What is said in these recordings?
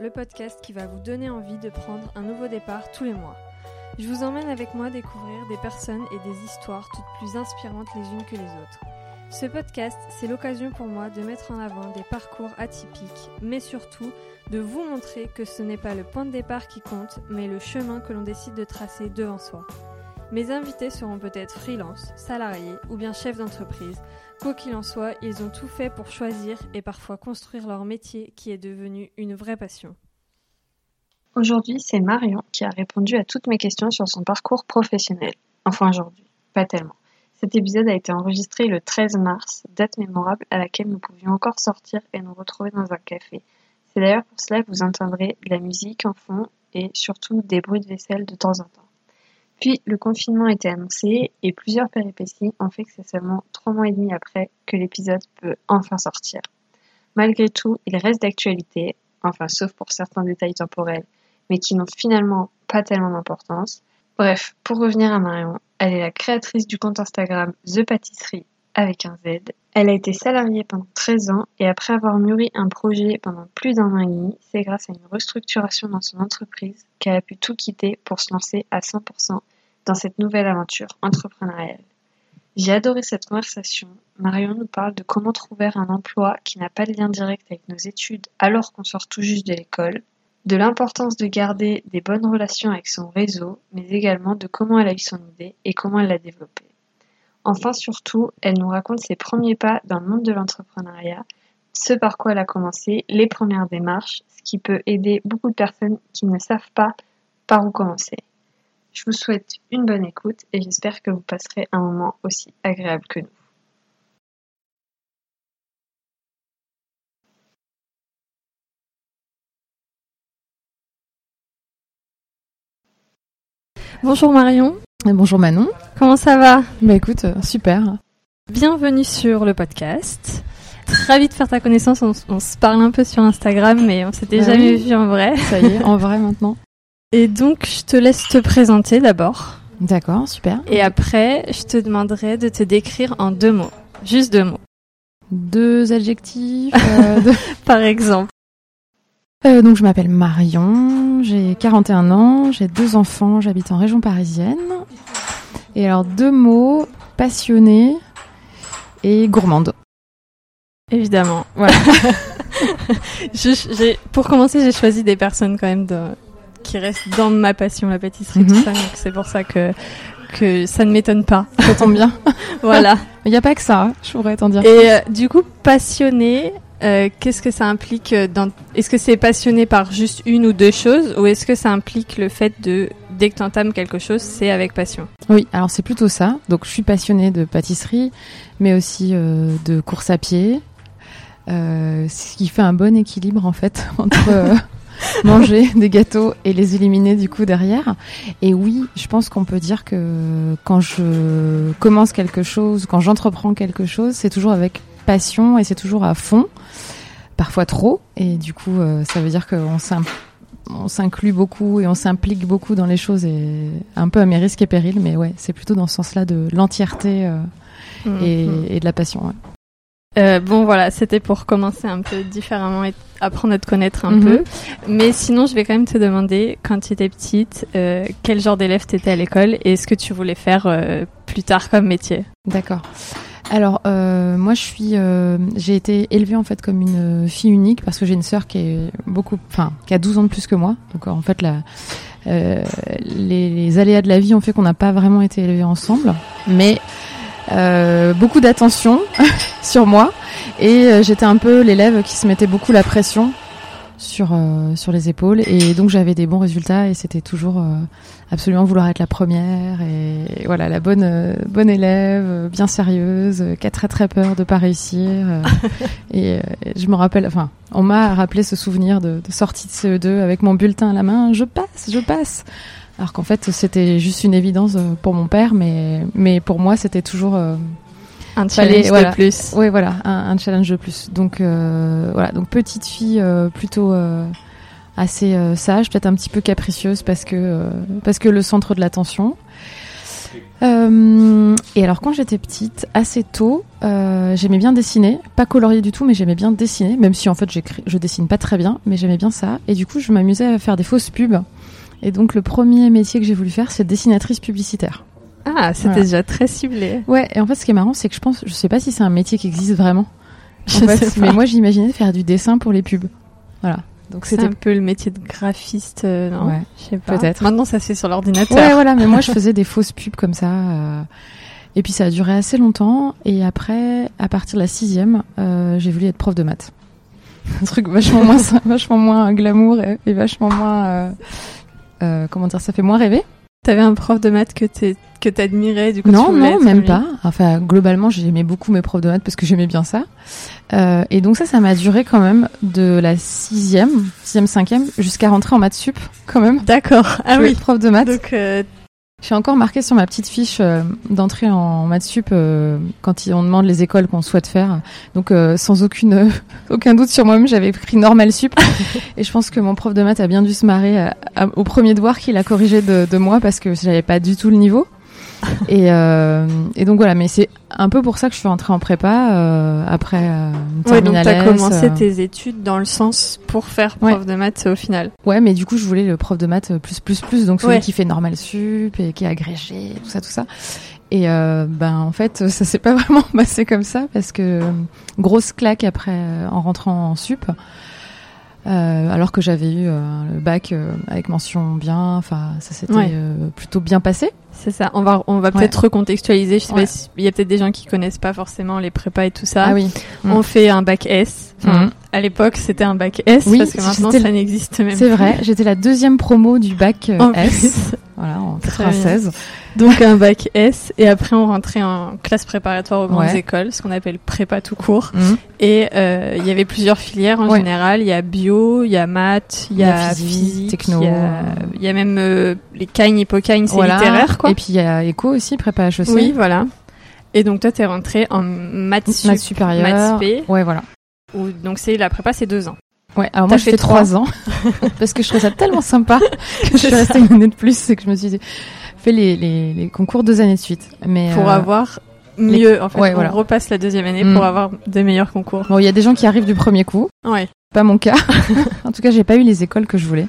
le podcast qui va vous donner envie de prendre un nouveau départ tous les mois. Je vous emmène avec moi découvrir des personnes et des histoires toutes plus inspirantes les unes que les autres. Ce podcast, c'est l'occasion pour moi de mettre en avant des parcours atypiques, mais surtout de vous montrer que ce n'est pas le point de départ qui compte, mais le chemin que l'on décide de tracer devant soi. Mes invités seront peut-être freelance, salariés ou bien chefs d'entreprise. Quoi qu'il en soit, ils ont tout fait pour choisir et parfois construire leur métier qui est devenu une vraie passion. Aujourd'hui, c'est Marion qui a répondu à toutes mes questions sur son parcours professionnel. Enfin aujourd'hui, pas tellement. Cet épisode a été enregistré le 13 mars, date mémorable à laquelle nous pouvions encore sortir et nous retrouver dans un café. C'est d'ailleurs pour cela que vous entendrez de la musique en fond et surtout des bruits de vaisselle de temps en temps. Puis le confinement a été annoncé et plusieurs péripéties ont fait que c'est seulement trois mois et demi après que l'épisode peut enfin sortir. Malgré tout, il reste d'actualité, enfin sauf pour certains détails temporels, mais qui n'ont finalement pas tellement d'importance. Bref, pour revenir à Marion, elle est la créatrice du compte Instagram The Pâtisserie avec un Z. Elle a été salariée pendant 13 ans et après avoir mûri un projet pendant plus d'un an et demi, c'est grâce à une restructuration dans son entreprise qu'elle a pu tout quitter pour se lancer à 100% dans cette nouvelle aventure entrepreneuriale. J'ai adoré cette conversation. Marion nous parle de comment trouver un emploi qui n'a pas de lien direct avec nos études alors qu'on sort tout juste de l'école, de l'importance de garder des bonnes relations avec son réseau, mais également de comment elle a eu son idée et comment elle l'a développée. Enfin, surtout, elle nous raconte ses premiers pas dans le monde de l'entrepreneuriat, ce par quoi elle a commencé, les premières démarches, ce qui peut aider beaucoup de personnes qui ne savent pas par où commencer. Je vous souhaite une bonne écoute et j'espère que vous passerez un moment aussi agréable que nous. Bonjour Marion. Et bonjour Manon. Comment ça va? Bah écoute, euh, super. Bienvenue sur le podcast. Très de faire ta connaissance. On, on, se parle un peu sur Instagram, mais on s'était Bah jamais oui. vu en vrai. Ça y est, en vrai maintenant. Et donc, je te laisse te présenter d'abord. D'accord, super. Et après, je te demanderai de te décrire en deux mots. Juste deux mots. Deux adjectifs. euh, deux- Par exemple. Euh, donc je m'appelle Marion, j'ai 41 ans, j'ai deux enfants, j'habite en région parisienne. Et alors deux mots, passionnée et gourmande. Évidemment. Voilà. Je- pour commencer, j'ai choisi des personnes quand même de, qui restent dans ma passion, la pâtisserie, Mhm. tout ça. Donc c'est pour ça que, que ça ne m'étonne pas. Ça tombe bien. voilà. Il n'y a pas que ça, hein, je pourrais t'en dire. Et euh, du coup, passionné, euh, qu'est-ce que ça implique euh, dans... Est-ce que c'est passionné par juste une ou deux choses ou est-ce que ça implique le fait de, dès que tu entames quelque chose, c'est avec passion? Oui, alors c'est plutôt ça. Donc je suis passionnée de pâtisserie, mais aussi euh, de course à pied, ce qui fait un bon équilibre en fait entre manger des gâteaux et les éliminer du coup derrière. Et oui, je pense qu'on peut dire que quand je commence quelque chose, quand j'entreprends quelque chose, c'est toujours avec passion et c'est toujours à fond, parfois trop. Et du coup, euh, ça veut dire qu'on on s'inclut beaucoup et on s'implique beaucoup dans les choses et un peu à mes risques et périls, mais ouais, c'est plutôt dans ce sens-là de l'entièreté euh, et, Mhm. et de la passion. ouais. Euh, bon voilà, c'était pour commencer un peu différemment et apprendre à te connaître un Mhm. peu. Mais sinon, je vais quand même te demander, quand tu étais petite, euh, quel genre d'élève tu étais à l'école et ce que tu voulais faire euh, plus tard comme métier? D'accord. Alors euh, moi je suis, euh, j'ai été élevée en fait comme une fille unique parce que j'ai une sœur qui est beaucoup, enfin qui a 12 ans de plus que moi. Donc en fait la, euh, les, les aléas de la vie ont fait qu'on n'a pas vraiment été élevés ensemble, mais beaucoup d'attention sur moi. Et euh, j'étais un peu l'élève qui se mettait beaucoup la pression sur euh, sur les épaules. Et donc j'avais des bons résultats et c'était toujours euh, absolument vouloir être la première et voilà la bonne euh, bonne élève euh, bien sérieuse euh, qui a très très peur de pas réussir euh, et, euh, et je me rappelle enfin on m'a rappelé ce souvenir de, de sortie de CE2 avec mon bulletin à la main. Je passe je passe alors qu'en fait c'était juste une évidence euh, pour mon père mais mais pour moi c'était toujours euh, Un Fallait- challenge voilà. de plus. oui, voilà, un, un challenge de plus. Donc euh, voilà, donc petite fille euh, plutôt assez sage, peut-être un petit peu capricieuse parce que parce que le centre de l'attention. Et alors quand j'étais petite, assez tôt, j'aimais bien dessiner, pas colorier du tout, mais j'aimais bien dessiner, même si en fait je dessine pas très bien, mais j'aimais bien ça. Et du coup, je m'amusais à faire des fausses pubs. Et donc le premier métier que j'ai voulu faire, c'est dessinatrice publicitaire. Ah, c'était Voilà. déjà très ciblé. Ouais, et en fait, ce qui est marrant, c'est que je pense, je sais pas si c'est un métier qui existe vraiment. Je En fait, sais pas. mais moi, j'imaginais faire du dessin pour les pubs. Voilà. Donc C'est c'était un peu le métier de graphiste, euh, non Ouais, Je sais pas. peut-être. Maintenant, ça se fait sur l'ordinateur. Ouais, voilà, mais moi je faisais des fausses pubs comme ça. euh, et puis ça a duré assez longtemps. Et après, à partir de la sixième, euh, j'ai voulu être prof de maths. Un truc vachement moins, vachement moins glamour et, et vachement moins. Euh, comment dire, ça fait moins rêver. T'avais un prof de maths que que t'admirais, du coup Non, non, même lui. pas. Enfin, globalement, j'aimais beaucoup mes profs de maths parce que j'aimais bien ça. Euh, et donc ça, ça m'a duré quand même de la sixième, sixième, cinquième, jusqu'à rentrer en maths sup, quand même. D'accord. Ah oui. prof de maths. Donc, euh, J'ai encore marqué sur ma petite fiche euh, d'entrée en maths sup euh, quand on demande les écoles qu'on souhaite faire. Donc euh, sans aucune aucun doute sur moi-même, j'avais pris normal sup. et je pense que mon prof de maths a bien dû se marrer à- à- au premier devoir qu'il a corrigé de, de moi parce que j'avais pas du tout le niveau. et, et donc voilà, mais c'est un peu pour ça que je suis rentrée en prépa euh, après euh, une ouais, donc t'as commencé euh. tes études dans le sens pour faire prof de maths au final. Ouais, mais du coup, je voulais le prof de maths plus plus plus, donc celui Ouais. qui fait normal sup et qui est agrégé, tout ça, tout ça. Et euh, ben en fait, ça s'est pas vraiment passé comme ça parce que grosse claque après en rentrant en sup. Euh, alors que j'avais eu euh, le bac euh, avec mention bien, enfin ça s'était Ouais. plutôt bien passé. C'est ça. On va, on va peut-être recontextualiser. Je sais pas si- il y a peut-être des gens qui connaissent pas forcément les prépas et tout ça. oui. On fait un bac S. Enfin, Mhm. À l'époque, c'était un bac S Oui, parce que maintenant, ça n'existe même C'est plus. vrai, j'étais la deuxième promo du bac euh, En S, plus. voilà en Très bien. 96. Donc un bac S et après on rentrait en classe préparatoire aux grandes Ouais. écoles, ce qu'on appelle prépa tout court. Mhm. Et euh, il y avait plusieurs filières en général. Il y a bio, il y a maths, il y, a physique, physique, techno. il y a, il y a même euh, les Cagne, Hippocane, c'est Voilà. littéraire quoi. Et puis il y a éco aussi, prépa HEC. oui, voilà. Et donc toi t'es rentré en maths, sup, maths supérieure. maths spé, Ouais, voilà. où donc c'est la prépa c'est deux ans. Ouais, alors moi je fait trois. ans parce que je trouvais ça tellement sympa que je suis restée une année de plus et que je me suis dit, fais les, les, les concours deux années de suite. Mais pour euh, avoir mieux en fait. ouais, on voilà. repasse la deuxième année Mm. pour avoir de meilleurs concours. bon, il y a des gens qui arrivent du premier coup, Ouais. pas mon cas. en tout cas, j'ai pas eu les écoles que je voulais.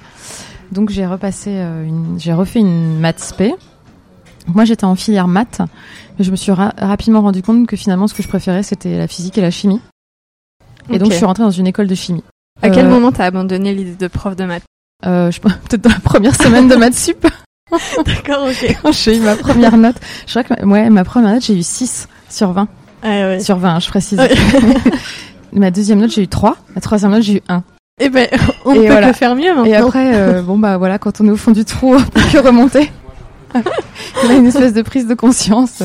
Donc j'ai repassé euh, une, j'ai refait une maths spé. Moi j'étais en filière maths, mais je me suis ra- rapidement rendu compte que finalement ce que je préférais c'était la physique et la chimie. Et donc je suis rentrée dans une école de chimie. À quel Euh, moment t'as abandonné l'idée de prof de maths Euh, je peut-être dans la première semaine de maths sup. D'accord, ok. j'ai eu ma première note. Je crois que ma, ouais, ma première note, j'ai eu 6 sur 20. Ah ouais. Sur 20, je précise. Ouais. ma deuxième note, j'ai eu 3. Ma troisième note, j'ai eu 1. Eh ben, on Et peut voilà. que faire mieux maintenant. Et après, euh, bon bah voilà, quand on est au fond du trou, on peut que remonter. On a une espèce de prise de conscience.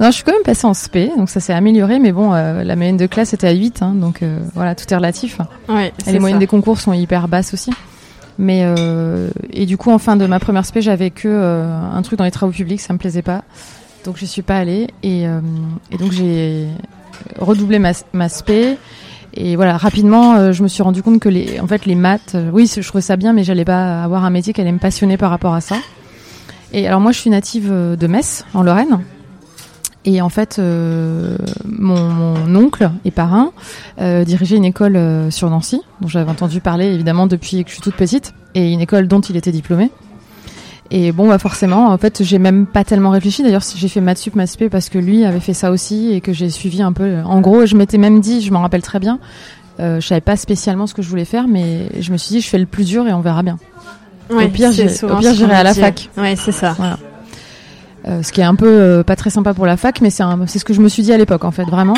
Non, je suis quand même passée en spé, donc ça s'est amélioré, mais bon, euh, la moyenne de classe était à 8, hein, donc euh, voilà, tout est relatif. Ouais, Et les moyennes ça. des concours sont hyper basses aussi. Mais euh, et du coup, en fin de ma première spé, j'avais que un truc dans les travaux publics, ça me plaisait pas, donc je suis pas allée. Et, et donc j'ai redoublé ma, ma spé. Et voilà, rapidement, euh, je me suis rendu compte que les, en fait, les maths, euh, oui, je trouvais ça bien, mais j'allais pas avoir un métier qui allait me passionner par rapport à ça. Et alors moi, je suis native euh, de Metz, en Lorraine. Et en fait, euh, mon, oncle et parrain euh, dirigeait une école euh, sur Nancy, dont j'avais entendu parler évidemment depuis que je suis toute petite, et une école dont il était diplômé. Et bon, bah forcément, en fait, j'ai même pas tellement réfléchi. D'ailleurs, j'ai fait maths sup, maths parce que lui avait fait ça aussi et que j'ai suivi un peu. En gros, je m'étais même dit, je m'en rappelle très bien, je savais pas spécialement ce que je voulais faire, mais je me suis dit, je fais le plus dur et on verra bien. Ouais, au pire, j'irai à la dit. fac. Ouais, c'est ça. Voilà. Euh, ce qui est un peu euh, pas très sympa pour la fac, mais c'est ce que je me suis dit à l'époque, en fait, vraiment.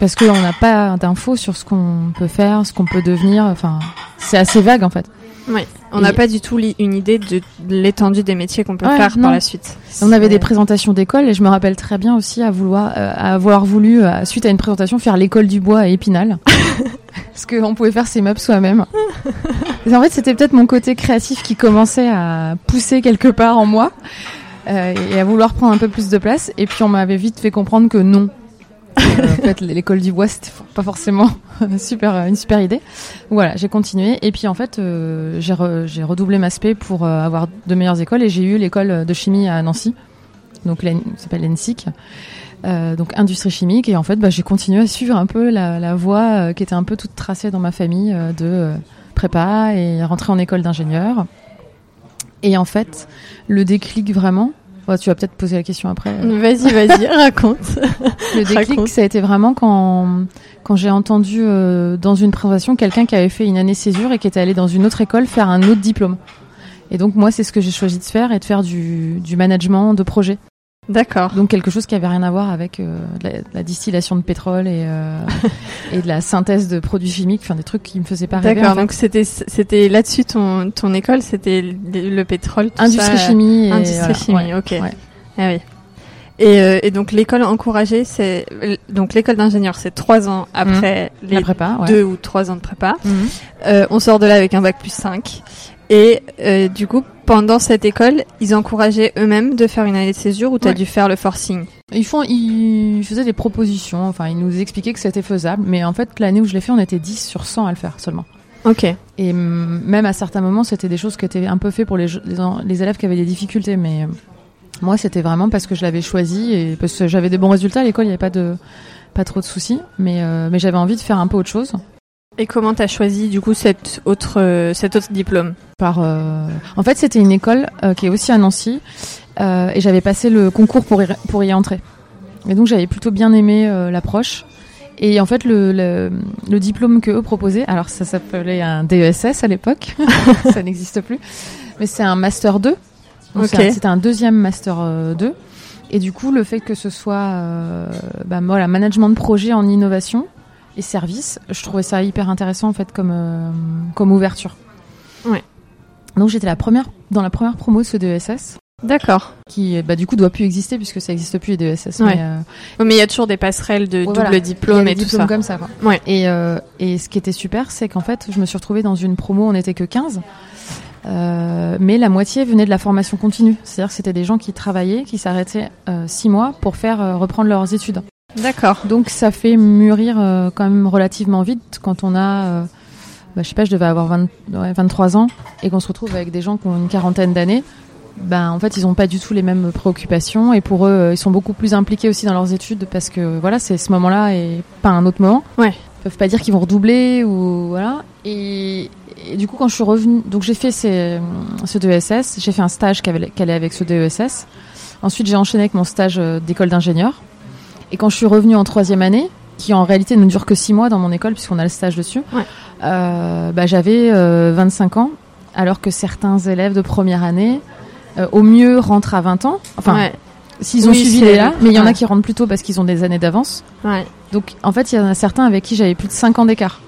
Parce qu'on n'a pas d'infos sur ce qu'on peut faire, ce qu'on peut devenir. Enfin, c'est assez vague, en fait. Ouais. On n'a pas du tout une idée de, de l'étendue des métiers qu'on peut Ouais, faire non. par la suite. On avait des présentations d'école et je me rappelle très bien aussi à vouloir, euh, à avoir voulu, euh, suite à une présentation, faire l'école du bois à Épinal. Parce qu'on pouvait faire ses meubles soi-même. En fait, c'était peut-être mon côté créatif qui commençait à pousser quelque part en moi euh, et à vouloir prendre un peu plus de place. Et puis on m'avait vite fait comprendre que non. Euh, en fait, l'école du bois, c'était pas forcément super, une super idée. Voilà, j'ai continué. Et puis en fait, euh, j'ai re- j'ai redoublé ma spé pour euh, avoir de meilleures écoles et j'ai eu l'école de chimie à Nancy donc l'En- s'appelle l'ENSIC, euh, donc industrie chimique. Et en fait, bah, j'ai continué à suivre un peu la, la voie euh, qui était un peu toute tracée dans ma famille euh, de euh, prépa et rentrer en école d'ingénieur. Et en fait, le déclic vraiment, ouais, tu vas peut-être poser la question après. Vas-y, vas-y, raconte. le déclic, Raconte. ça a été vraiment quand, quand j'ai entendu euh, dans une présentation quelqu'un qui avait fait une année césure et qui était allé dans une autre école faire un autre diplôme. Et donc moi, c'est ce que j'ai choisi de faire et de faire du, du management de projet. D'accord. Donc quelque chose qui avait rien à voir avec euh, la, la distillation de pétrole et, euh, et de la synthèse de produits chimiques, enfin des trucs qui me faisaient pas rêver. D'accord. en fait. Donc c'était c'était là-dessus ton ton école, c'était le, le pétrole, tout Industrie ça, euh, chimie. Et, Industrie voilà, chimie. ouais. ok. ouais. Ah oui. Et, euh, et donc l'école encouragée, c'est donc l'école d'ingénieur, c'est trois ans après les La prépa, ouais. deux ou trois ans de prépa. Mhm. Euh, on sort de là avec un bac plus 5. Et euh, du coup, pendant cette école, ils encourageaient eux-mêmes de faire une année de césure ou t'as Ouais. dû faire le forcing Ils font, ils faisaient des propositions, enfin ils nous expliquaient que c'était faisable, mais en fait l'année où je l'ai fait, on était 10 sur 100 à le faire seulement. Ok. Et même à certains moments, c'était des choses qui étaient un peu faites pour les, les élèves qui avaient des difficultés, mais euh, moi c'était vraiment parce que je l'avais choisi et parce que j'avais des bons résultats à l'école, il n'y avait pas de pas trop de soucis, mais euh, mais j'avais envie de faire un peu autre chose. Et comment t'as choisi du coup cet autre euh, cet autre diplôme Par, euh, en fait, c'était une école euh, qui est aussi à Nancy, et j'avais passé le concours pour y, pour y entrer. Et donc j'avais plutôt bien aimé l'approche. Et en fait, le, le, le diplôme que eux proposaient, alors ça s'appelait un DESS à l'époque, ça n'existe plus, mais c'est un master 2. Donc Ok. c'est un- c'était un deuxième master euh, 2. Et du coup, le fait que ce soit bah, voilà, management de projet en innovation et service, je trouvais ça hyper intéressant en fait comme, euh, comme ouverture. Ouais. Donc j'étais la première dans la première promo de ce DESS D'accord. qui bah, du coup doit plus exister puisque ça n'existe plus les. Ouais. Mais, euh, Oh, Mais il y a toujours des passerelles de Ouais, double voilà. diplôme et tout ça. comme ça. Quoi. Ouais. Et, euh, et ce qui était super, c'est qu'en fait, je me suis retrouvée dans une promo, on n'était que 15. Euh, mais la moitié venait de la formation continue. C'est-à-dire que c'était des gens qui travaillaient, qui s'arrêtaient euh, six mois pour faire euh, reprendre leurs études. D'accord. Donc ça fait mûrir euh, quand même relativement vite quand on a, euh, bah, je sais pas, je devais avoir 20 ouais, 23 ans et qu'on se retrouve avec des gens qui ont une quarantaine d'années. Ben en fait ils ont pas du tout les mêmes préoccupations et pour eux ils sont beaucoup plus impliqués aussi dans leurs études parce que voilà c'est ce moment-là et pas un autre moment. Ouais. Ils peuvent pas dire qu'ils vont redoubler ou voilà. Et, et du coup quand je suis revenue, donc j'ai fait ces, ce DESS, j'ai fait un stage qui allait avec ce DESS. Ensuite j'ai enchaîné avec mon stage euh, d'école d'ingénieur. Et quand je suis revenue en troisième année, qui en réalité ne dure que six mois dans mon école puisqu'on a le stage dessus, Ouais. euh, bah, j'avais euh, 25 ans, alors que certains élèves de première année, euh, au mieux, rentrent à 20 ans. Enfin, ouais. s'ils ont Oui, suivi les là, mais il y en a qui rentrent plus tôt parce qu'ils ont des années d'avance. Donc, en fait, il y en a certains avec qui j'avais plus de 5 ans d'écart.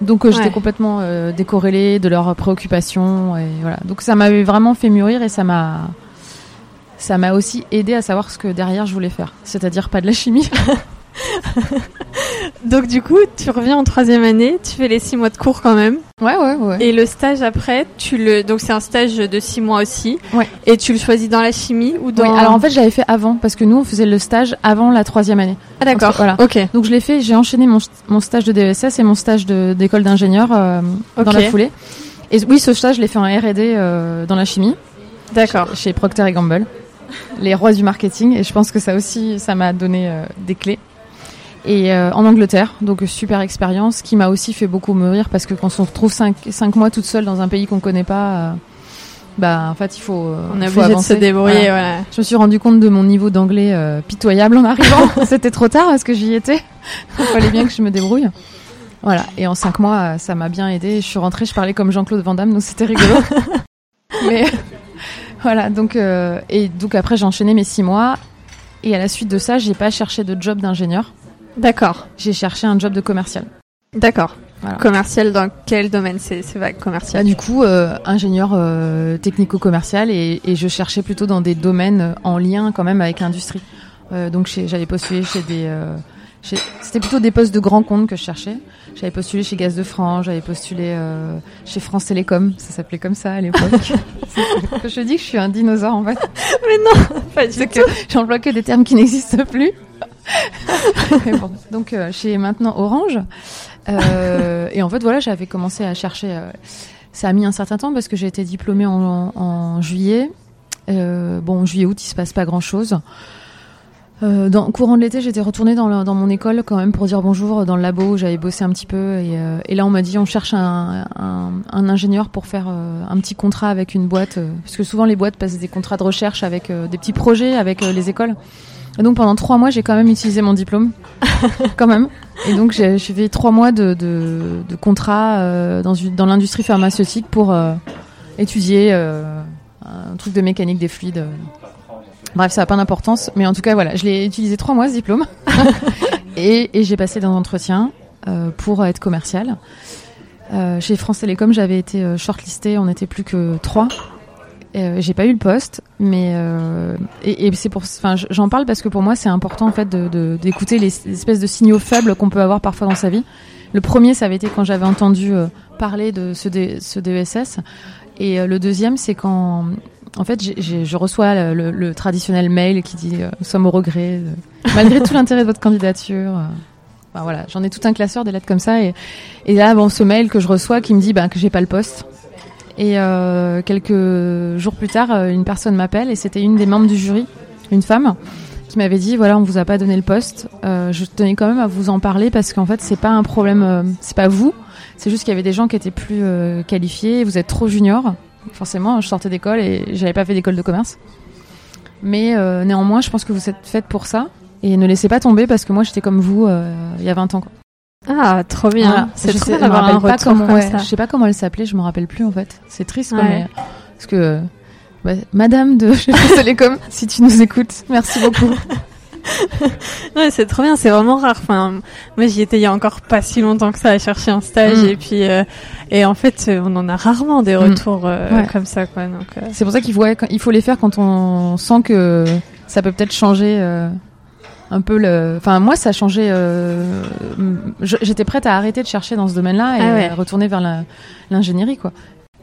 Donc, euh, j'étais complètement décorrélée de leurs préoccupations. Et voilà. Donc, ça m'avait vraiment fait mûrir et ça m'a. Ça m'a aussi aidé à savoir ce que derrière je voulais faire. C'est-à-dire pas de la chimie. Donc du coup, tu reviens en troisième année, tu fais les six mois de cours quand même, Ouais, ouais, ouais. et le stage après, tu le, donc c'est un stage de six mois aussi, Ouais. et tu le choisis dans la chimie ou dans. Oui, alors en fait, j'avais fait avant parce que nous, on faisait le stage avant la troisième année. ah d'accord. voilà. Ok. Donc je l'ai fait, j'ai enchaîné mon, mon stage de DESS et mon stage de- d'école d'ingénieur euh, dans la foulée. Et oui, ce stage, je l'ai fait en R&D euh, dans la chimie, D'accord. chez Procter Gamble, les rois du marketing. Et je pense que ça aussi, ça m'a donné euh, des clés. Et euh, en Angleterre, donc super expérience qui m'a aussi fait beaucoup mûrir parce que quand on se retrouve cinq, cinq mois toute seule dans un pays qu'on connaît pas, euh, bah en fait il faut. On est faut obligé de avancer. se débrouiller, Voilà. voilà. Je me suis rendu compte de mon niveau d'anglais pitoyable en arrivant. C'était trop tard parce que j'y étais. Il fallait bien que je me débrouille. Voilà. Et en cinq mois, ça m'a bien aidé. Je suis rentrée, je parlais comme Jean-Claude Van Damme, donc c'était rigolo. Mais voilà. Donc euh, et donc après j'ai enchaîné mes six mois. Et à la suite de ça, j'ai pas cherché de job d'ingénieur. D'accord. J'ai cherché un job de commercial. D'accord. Voilà. Commercial dans quel domaine c'est vague commercial. du coup, euh, ingénieur euh, technico-commercial et, et je cherchais plutôt dans des domaines en lien quand même avec l'industrie. Donc j'avais postulé chez des... C'était plutôt des postes de grands comptes que je cherchais. J'avais postulé chez Gaz de France, j'avais postulé euh, chez France Télécom, ça s'appelait comme ça à l'époque. Je dis que je suis un dinosaure en fait. Mais non, pas du tout. j'emploie que des termes qui n'existent plus. Mais bon, donc euh, chez maintenant Orange. Euh, et en fait, voilà, j'avais commencé à chercher. euh, ça a mis un certain temps parce que j'ai été diplômée en, en juillet. Euh, bon, juillet, août, il se passe pas grand chose. Euh, dans courant de l'été, j'étais retournée dans, dans mon école quand même pour dire bonjour dans le labo où j'avais bossé un petit peu. Et, euh, et là, on m'a dit on cherche un, un, un ingénieur pour faire euh, un petit contrat avec une boîte. parce que souvent, les boîtes passent des contrats de recherche avec des petits projets avec les écoles. Et donc, pendant trois mois, j'ai quand même utilisé mon diplôme. quand même. Et donc, j'ai fait trois mois de, de, de contrat dans, dans l'industrie pharmaceutique pour étudier un truc de mécanique des fluides. Bref, ça n'a pas d'importance, mais en tout cas, voilà, je l'ai utilisé trois mois ce diplôme et, et j'ai passé des entretiens euh, pour être commercial. Euh, chez France Télécom, j'avais été euh, shortlistée, on n'était plus que trois. Euh, j'ai pas eu le poste, mais et, et c'est pour, enfin, j'en parle parce que pour moi c'est important en fait de de- d'écouter les, espèces de signaux faibles qu'on peut avoir parfois dans sa vie. Le premier, ça avait été quand j'avais entendu parler de ce, D- ce DESS, et le deuxième, c'est quand en fait, je reçois le, le- traditionnel mail qui dit euh, Nous sommes au regret, malgré tout l'intérêt de votre candidature. euh. Voilà, j'en ai tout un classeur des lettres comme ça. Et, et là, bon, ce mail que je reçois qui me dit ben, que j'ai pas le poste. Et euh, quelques jours plus tard, euh, une personne m'appelle et c'était une des membres du jury, une femme, qui m'avait dit voilà, on vous a pas donné le poste. Euh, je tenais quand même à vous en parler parce qu'en fait, c'est pas un problème, c'est pas vous. C'est juste qu'il y avait des gens qui étaient plus qualifiés. Vous êtes trop junior. Forcément, je sortais d'école et j'avais pas fait d'école de commerce. Mais euh, néanmoins, je pense que vous êtes faite pour ça. Et ne laissez pas tomber parce que moi, j'étais comme vous euh, il y a 20 ans. Quoi. Ah, trop bien. Voilà. C'est trop sais- bien d'avoir un pas comment, comme ouais, ça. Je sais pas comment elle s'appelait, je me rappelle plus en fait. C'est triste, quoi, mais parce que ouais, Madame de Télécom, si tu nous écoutes, merci beaucoup. Ouais, c'est trop bien, c'est vraiment rare. Enfin, moi, j'y étais il y a encore pas si longtemps que ça à chercher un stage Mm. et puis euh, et en fait, euh, on en a rarement des Mm. retours euh, Ouais. comme ça, quoi. Donc, euh, C'est pour ça qu'il faut, il faut les faire quand on sent que ça peut peut-être changer un peu le. Enfin, moi, ça a changé. J'étais prête à arrêter de chercher dans ce domaine-là et Ah ouais. à retourner vers l'ingénierie, quoi.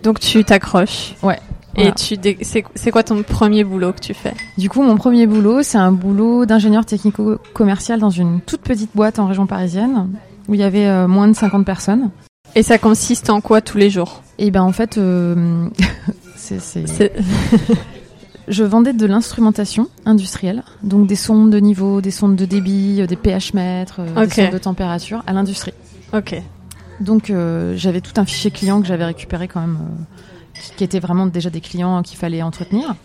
donc tu t'accroches. Ouais. Et tu, dé- c'est c'est quoi ton premier boulot que tu fais? Du coup, mon premier boulot, c'est un boulot d'ingénieur technico-commercial dans une toute petite boîte en région parisienne où il y avait euh, moins de 50 personnes. Et ça consiste en quoi tous les jours? Et ben en fait, euh, c'est, c'est- C'est- je vendais de l'instrumentation industrielle, donc des sondes de niveau, des sondes de débit, euh, des pH mètres, des sondes de température à l'industrie. Ok. Donc euh, j'avais tout un fichier client que j'avais récupéré quand même, euh, qui, était vraiment déjà des clients qu'il fallait entretenir.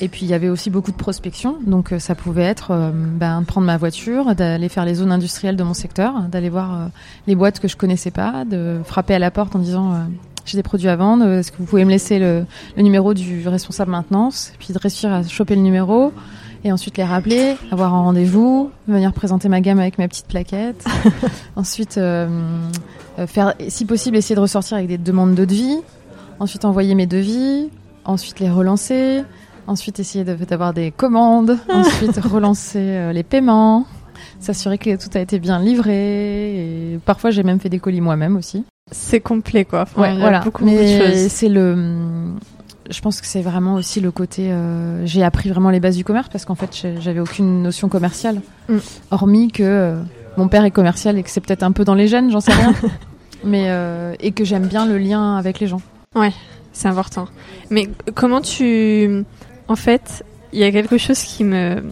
Et puis il y avait aussi beaucoup de prospection, donc euh, ça pouvait être euh, ben, de prendre ma voiture, d'aller faire les zones industrielles de mon secteur, d'aller voir euh, les boîtes que je connaissais pas, de frapper à la porte en disant euh, j'ai des produits à vendre, est-ce que vous pouvez me laisser le, le numéro du responsable maintenance, puis de réussir à choper le numéro et ensuite les rappeler, avoir un rendez-vous, venir présenter ma gamme avec ma petite plaquette, ensuite faire si possible essayer de ressortir avec des demandes de devis, ensuite envoyer mes devis, ensuite les relancer, ensuite essayer de- d'avoir des commandes, ensuite relancer euh, les paiements, s'assurer que tout a été bien livré. Et parfois, j'ai même fait des colis moi-même aussi. C'est complet, quoi. Enfin, Ouais, il y a voilà. beaucoup, de Mais choses. c'est le. Je pense que c'est vraiment aussi le côté. euh, j'ai appris vraiment les bases du commerce parce qu'en fait, j'avais aucune notion commerciale, Mm. hormis que euh, mon père est commercial et que c'est peut-être un peu dans les gènes, j'en sais rien. Mais et que j'aime bien le lien avec les gens. C'est important. Mais comment tu... En fait, il y a quelque chose qui me...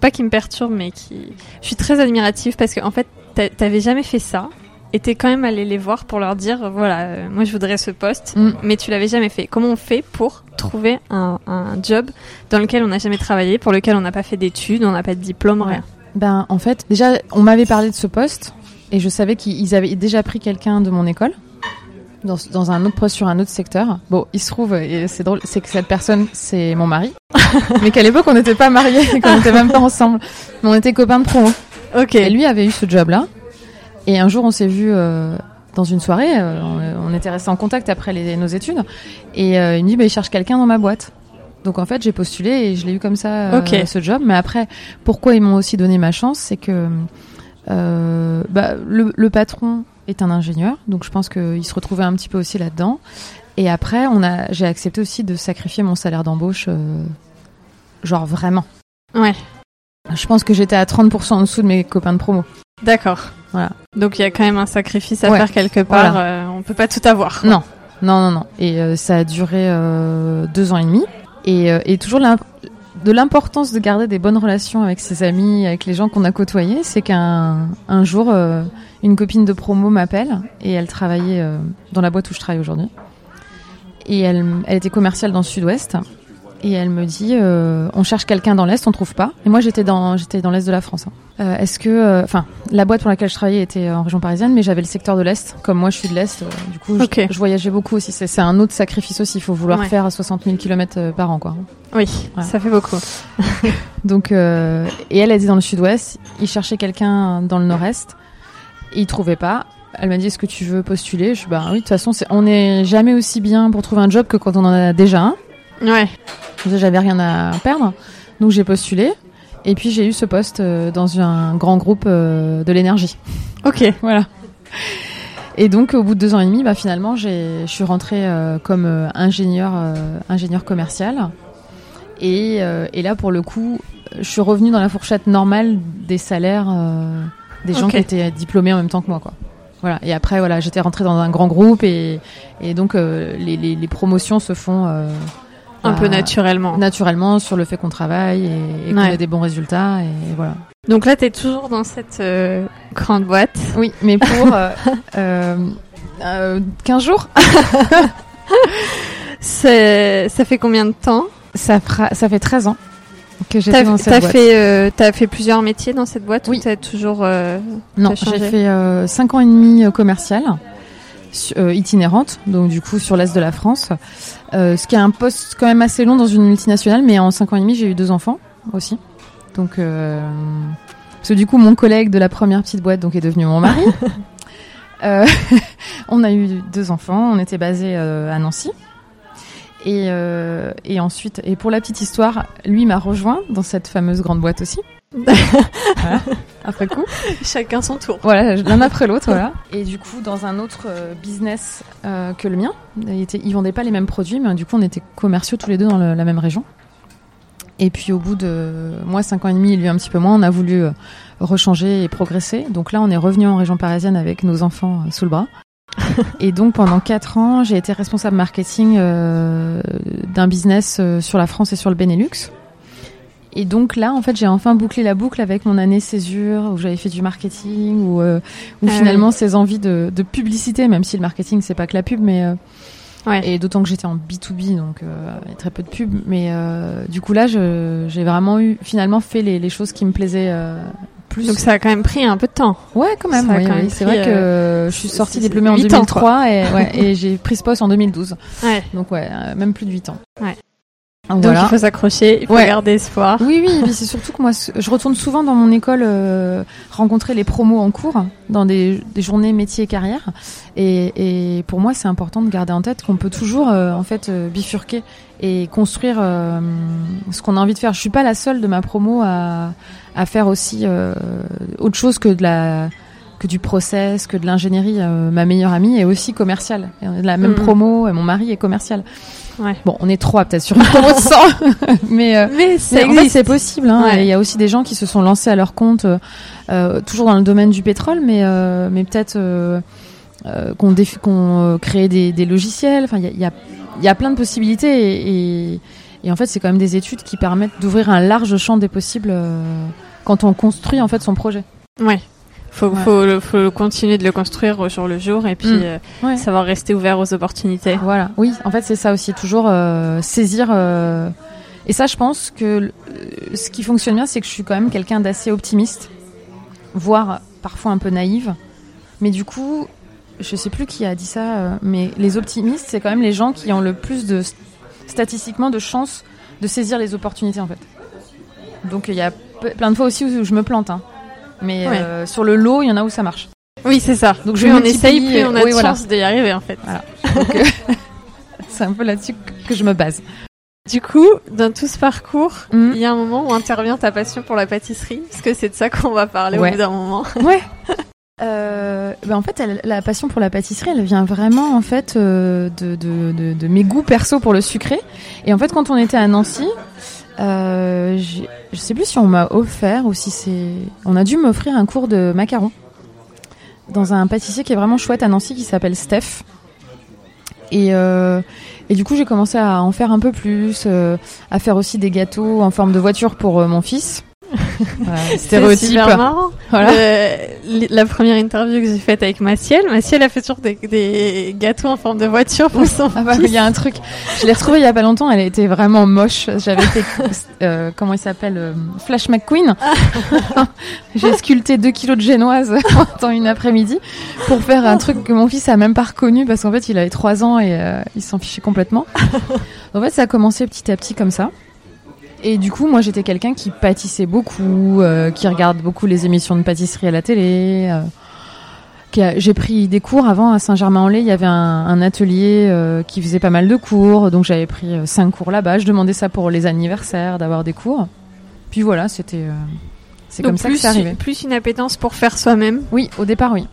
Pas qui me perturbe, mais qui... Je suis très admirative parce que en fait, t'a- t'avais jamais fait ça. Et t'es quand même allé les voir pour leur dire, voilà, euh, moi je voudrais ce poste, Mm. mais tu l'avais jamais fait. Comment on fait pour trouver un, un job dans lequel on n'a jamais travaillé, pour lequel on n'a pas fait d'études, on n'a pas de diplôme, Ouais. rien? Ben, en fait, déjà, on m'avait parlé de ce poste et je savais qu'ils avaient déjà pris quelqu'un de mon école dans, dans un autre poste sur un autre secteur. Bon, il se trouve, et c'est drôle, c'est que cette personne, c'est mon mari, mais qu'à l'époque, on n'était pas mariés, qu'on n'était même pas ensemble, mais on était copains de promo. Ok. Et lui avait eu ce job-là. Et un jour, on s'est vu euh, dans une soirée. euh, on, on était restés en contact après les- nos études. Et euh, il me dit, bah, il cherche quelqu'un dans ma boîte. Donc en fait, j'ai postulé et je l'ai eu comme ça, euh, Ok. ce job. Mais après, pourquoi ils m'ont aussi donné ma chance, c'est que bah, le, le patron est un ingénieur, donc je pense qu'il se retrouvait un petit peu aussi là-dedans. Et après, on a, j'ai accepté aussi de sacrifier mon salaire d'embauche, euh, genre vraiment. Ouais. Je pense que j'étais à 30% en dessous de mes copains de promo. D'accord. Voilà. Donc il y a quand même un sacrifice à Ouais. faire quelque part. Voilà. euh, on peut pas tout avoir. quoi. Non, non, non, non. Et euh, ça a duré euh, deux ans et demi. Et, et toujours de l'importance de garder des bonnes relations avec ses amis, avec les gens qu'on a côtoyés, c'est qu'un un jour, euh, une copine de promo m'appelle et elle travaillait euh, dans la boîte où je travaille aujourd'hui. Et elle était commerciale dans le sud-ouest. Et elle me dit, euh, on cherche quelqu'un dans l'est, on trouve pas. Et moi, j'étais dans, j'étais dans l'est de la France. hein. Euh, Est-ce que, euh, enfin, la boîte pour laquelle je travaillais était en région parisienne, mais j'avais le secteur de l'est. Comme moi, je suis de l'est, euh, du coup, je- voyageais beaucoup aussi. C'est c'est un autre sacrifice aussi. Il faut vouloir Ouais. faire 60 000 km par an, quoi. Oui, Voilà. ça fait beaucoup. Donc, euh, et elle était dans le sud-ouest. Il cherchait quelqu'un dans le nord-est. Il trouvait pas. Elle m'a dit, est-ce que tu veux postuler? Je suis, bah oui, de toute façon, on n'est jamais aussi bien pour trouver un job que quand on en a déjà un. Ouais. J'avais rien à perdre. Donc, j'ai postulé. Et puis, j'ai eu ce poste euh, dans un grand groupe euh, de l'énergie. Ok. Voilà. Et donc, au bout de deux ans et demi, bah, finalement, je suis rentrée euh, comme ingénieur, ingénieur commercial. Et, et là, pour le coup, je suis revenue dans la fourchette normale des salaires des gens qui étaient diplômés en même temps que moi, quoi. Voilà. Et après, voilà, j'étais rentrée dans un grand groupe et, et donc euh, les, les, les promotions se font euh, Un peu bah, naturellement. naturellement sur le fait qu'on travaille et, et qu'on Ouais. ait des bons résultats et voilà. Donc là, t'es toujours dans cette euh, grande boîte. Oui, mais pour euh, euh, euh, 15 jours, Ça fait combien de temps? Ça, fera, ça fait 13 ans que j'étais dans cette t'as boîte. fait, euh, t'as fait plusieurs métiers dans cette boîte Oui. ou t'as toujours euh, non, j'ai fait 5 ans et demi euh, commercial, euh, itinérante, donc du coup sur l'est de la France. Euh, ce qui est un poste quand même assez long dans une multinationale, mais en 5 ans et demi, j'ai eu deux enfants aussi. Donc, euh, parce que du coup, mon collègue de la première petite boîte donc est devenu mon mari. On a eu deux enfants, on était basé à Nancy. Et, et ensuite, et pour la petite histoire, lui m'a rejoint dans cette fameuse grande boîte aussi. voilà, après coup. Chacun son tour. Voilà, l'un après l'autre, voilà. Et du coup, dans un autre euh, business euh, que le mien, il était, ils vendaient pas les mêmes produits, mais du coup, on était commerciaux tous les deux dans le- la même région. Et puis, au bout de moi, cinq ans et demi, lui un petit peu moins, on a voulu euh, rechanger et progresser. Donc là, on est revenu en région parisienne avec nos enfants sous le bras. et donc, pendant quatre ans, j'ai été responsable marketing euh, d'un business sur la France et sur le Benelux. Et donc là, en fait, j'ai enfin bouclé la boucle avec mon année césure, où j'avais fait du marketing, où, euh, où Ah finalement ces envies de, de publicité, même si le marketing c'est pas que la pub, mais euh, Ouais. et d'autant que j'étais en B2B, donc euh, il y a très peu de pub, mais euh, du coup là, j'ai vraiment eu finalement fait les, les choses qui me plaisaient euh, plus. Donc ça a quand même pris un peu de temps. ouais, quand même. oui, quand oui. même C'est vrai que je suis sortie diplômée en huit ans, 2003 et, ouais, et j'ai pris ce poste en 2012. Ouais. Donc ouais, euh, même plus de 8 ans. Ouais. Donc, voilà. il faut s'accrocher, il faut Ouais. garder espoir. Oui, oui, c'est surtout que moi, je retourne souvent dans mon école euh, rencontrer les promos en cours, dans des, des journées métiers et carrière. Et, et pour moi, c'est important de garder en tête qu'on peut toujours, euh, en fait, euh, bifurquer et construire euh, ce qu'on a envie de faire. Je suis pas la seule de ma promo à, à faire aussi euh, autre chose que de la que du process, que de l'ingénierie. Euh, ma meilleure amie est aussi commerciale. Est de la même Mhm. promo et mon mari est commercial. Ouais. Bon, on est trois peut-être sur 100, mais euh, Mais ça mais en fait, existe. c'est possible. Hein. Ouais. Il y a aussi des gens qui se sont lancés à leur compte, euh, euh, toujours dans le domaine du pétrole, mais euh, mais peut-être qu'on qu'on, créé des, des logiciels. Enfin, il y a, y, a, y a plein de possibilités et, et, et en fait, c'est quand même des études qui permettent d'ouvrir un large champ des possibles quand on construit en fait son projet. Ouais. Faut, Ouais. faut, le- faut continuer de le construire au jour le jour et puis Mm. euh, Ouais. savoir rester ouvert aux opportunités. Voilà, oui, en fait c'est ça aussi, toujours euh, saisir. euh, Et ça, je pense que euh, ce qui fonctionne bien, c'est que je suis quand même quelqu'un d'assez optimiste, voire parfois un peu naïve. Mais du coup, je sais plus qui a dit ça, euh, mais les optimistes, c'est quand même les gens qui ont le plus de statistiquement de chances de saisir les opportunités en fait. Donc il y a plein de fois aussi où je me plante, hein. Mais Ouais. euh, sur le lot, il y en a où ça marche. Oui, c'est ça. Donc, plus je on essaye, plus on a oui, de voilà. chance d'y arriver en fait. Donc, euh, c'est un peu là-dessus que je me base. Du coup, dans tout ce parcours, Mhm. il y a un moment où intervient ta passion pour la pâtisserie, parce que c'est de ça qu'on va parler Ouais. au bout d'un moment. Ouais. Euh, ben en fait, elle- la passion pour la pâtisserie, elle vient vraiment en fait euh, de, de, de, de mes goûts perso pour le sucré. Et en fait, quand on était à Nancy, euh, je sais plus si on m'a offert ou si c'est, on a dû m'offrir un cours de macarons dans un pâtissier qui est vraiment chouette à Nancy qui s'appelle Steph. Et, euh, du coup, j'ai commencé à en faire un peu plus, euh, à faire aussi des gâteaux en forme de voiture pour euh, mon fils. Voilà, C'est stéréotype. super marrant. Voilà. La première interview que j'ai faite avec Maciel, Maciel a fait toujours des, des gâteaux en forme de voiture pour son Ah bah, il y a un truc. Je l'ai retrouvée il y a pas longtemps. Elle était vraiment moche. J'avais fait euh, comment il s'appelle euh, Flash McQueen. J'ai sculpté 2 kilos de génoise dans une après-midi pour faire un truc que mon fils a même pas reconnu parce qu'en fait il avait 3 ans et euh, il s'en fichait complètement. En fait ça a commencé petit à petit comme ça. Et du coup, moi, j'étais quelqu'un qui pâtissait beaucoup, euh, qui regarde beaucoup les émissions de pâtisserie à la télé. euh, J'ai pris des cours avant à Saint-Germain-en-Laye. Il y avait un, un atelier euh, qui faisait pas mal de cours, donc j'avais pris euh, cinq cours là-bas. Je demandais ça pour les anniversaires, d'avoir des cours. Puis voilà, c'était euh, c'est comme ça plus, que c'est arrivé. plus une appétence pour faire soi-même. Oui, au départ, oui.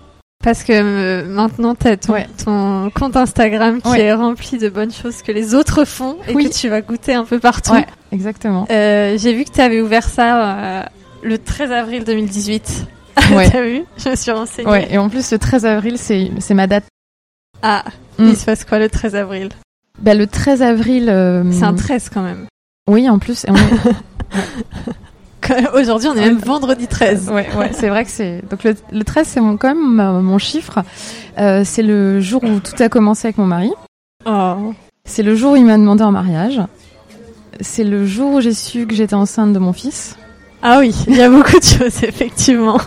Parce que euh, maintenant, tu as ton, Ouais. ton compte Instagram qui Ouais. est rempli de bonnes choses que les autres font et Oui. que tu vas goûter un peu partout. Ouais, exactement. Euh, J'ai vu que tu avais ouvert ça euh, le 13 avril 2018. Ouais. T'as vu? Je me suis renseignée. Ouais, et en plus, le 13 avril, c'est ma date. Ah, Mm. il se passe quoi le 13 avril? Bah, le 13 avril. C'est un 13 quand même. Oui, en plus. on Aujourd'hui, on est même vendredi 13. Ouais, ouais, c'est vrai que c'est. Donc le, le 13, c'est quand même mon chiffre. Euh, c'est le jour où tout a commencé avec mon mari. Oh. C'est le jour où il m'a demandé en mariage. C'est le jour où j'ai su que j'étais enceinte de mon fils. Ah oui, il y a beaucoup de choses, effectivement.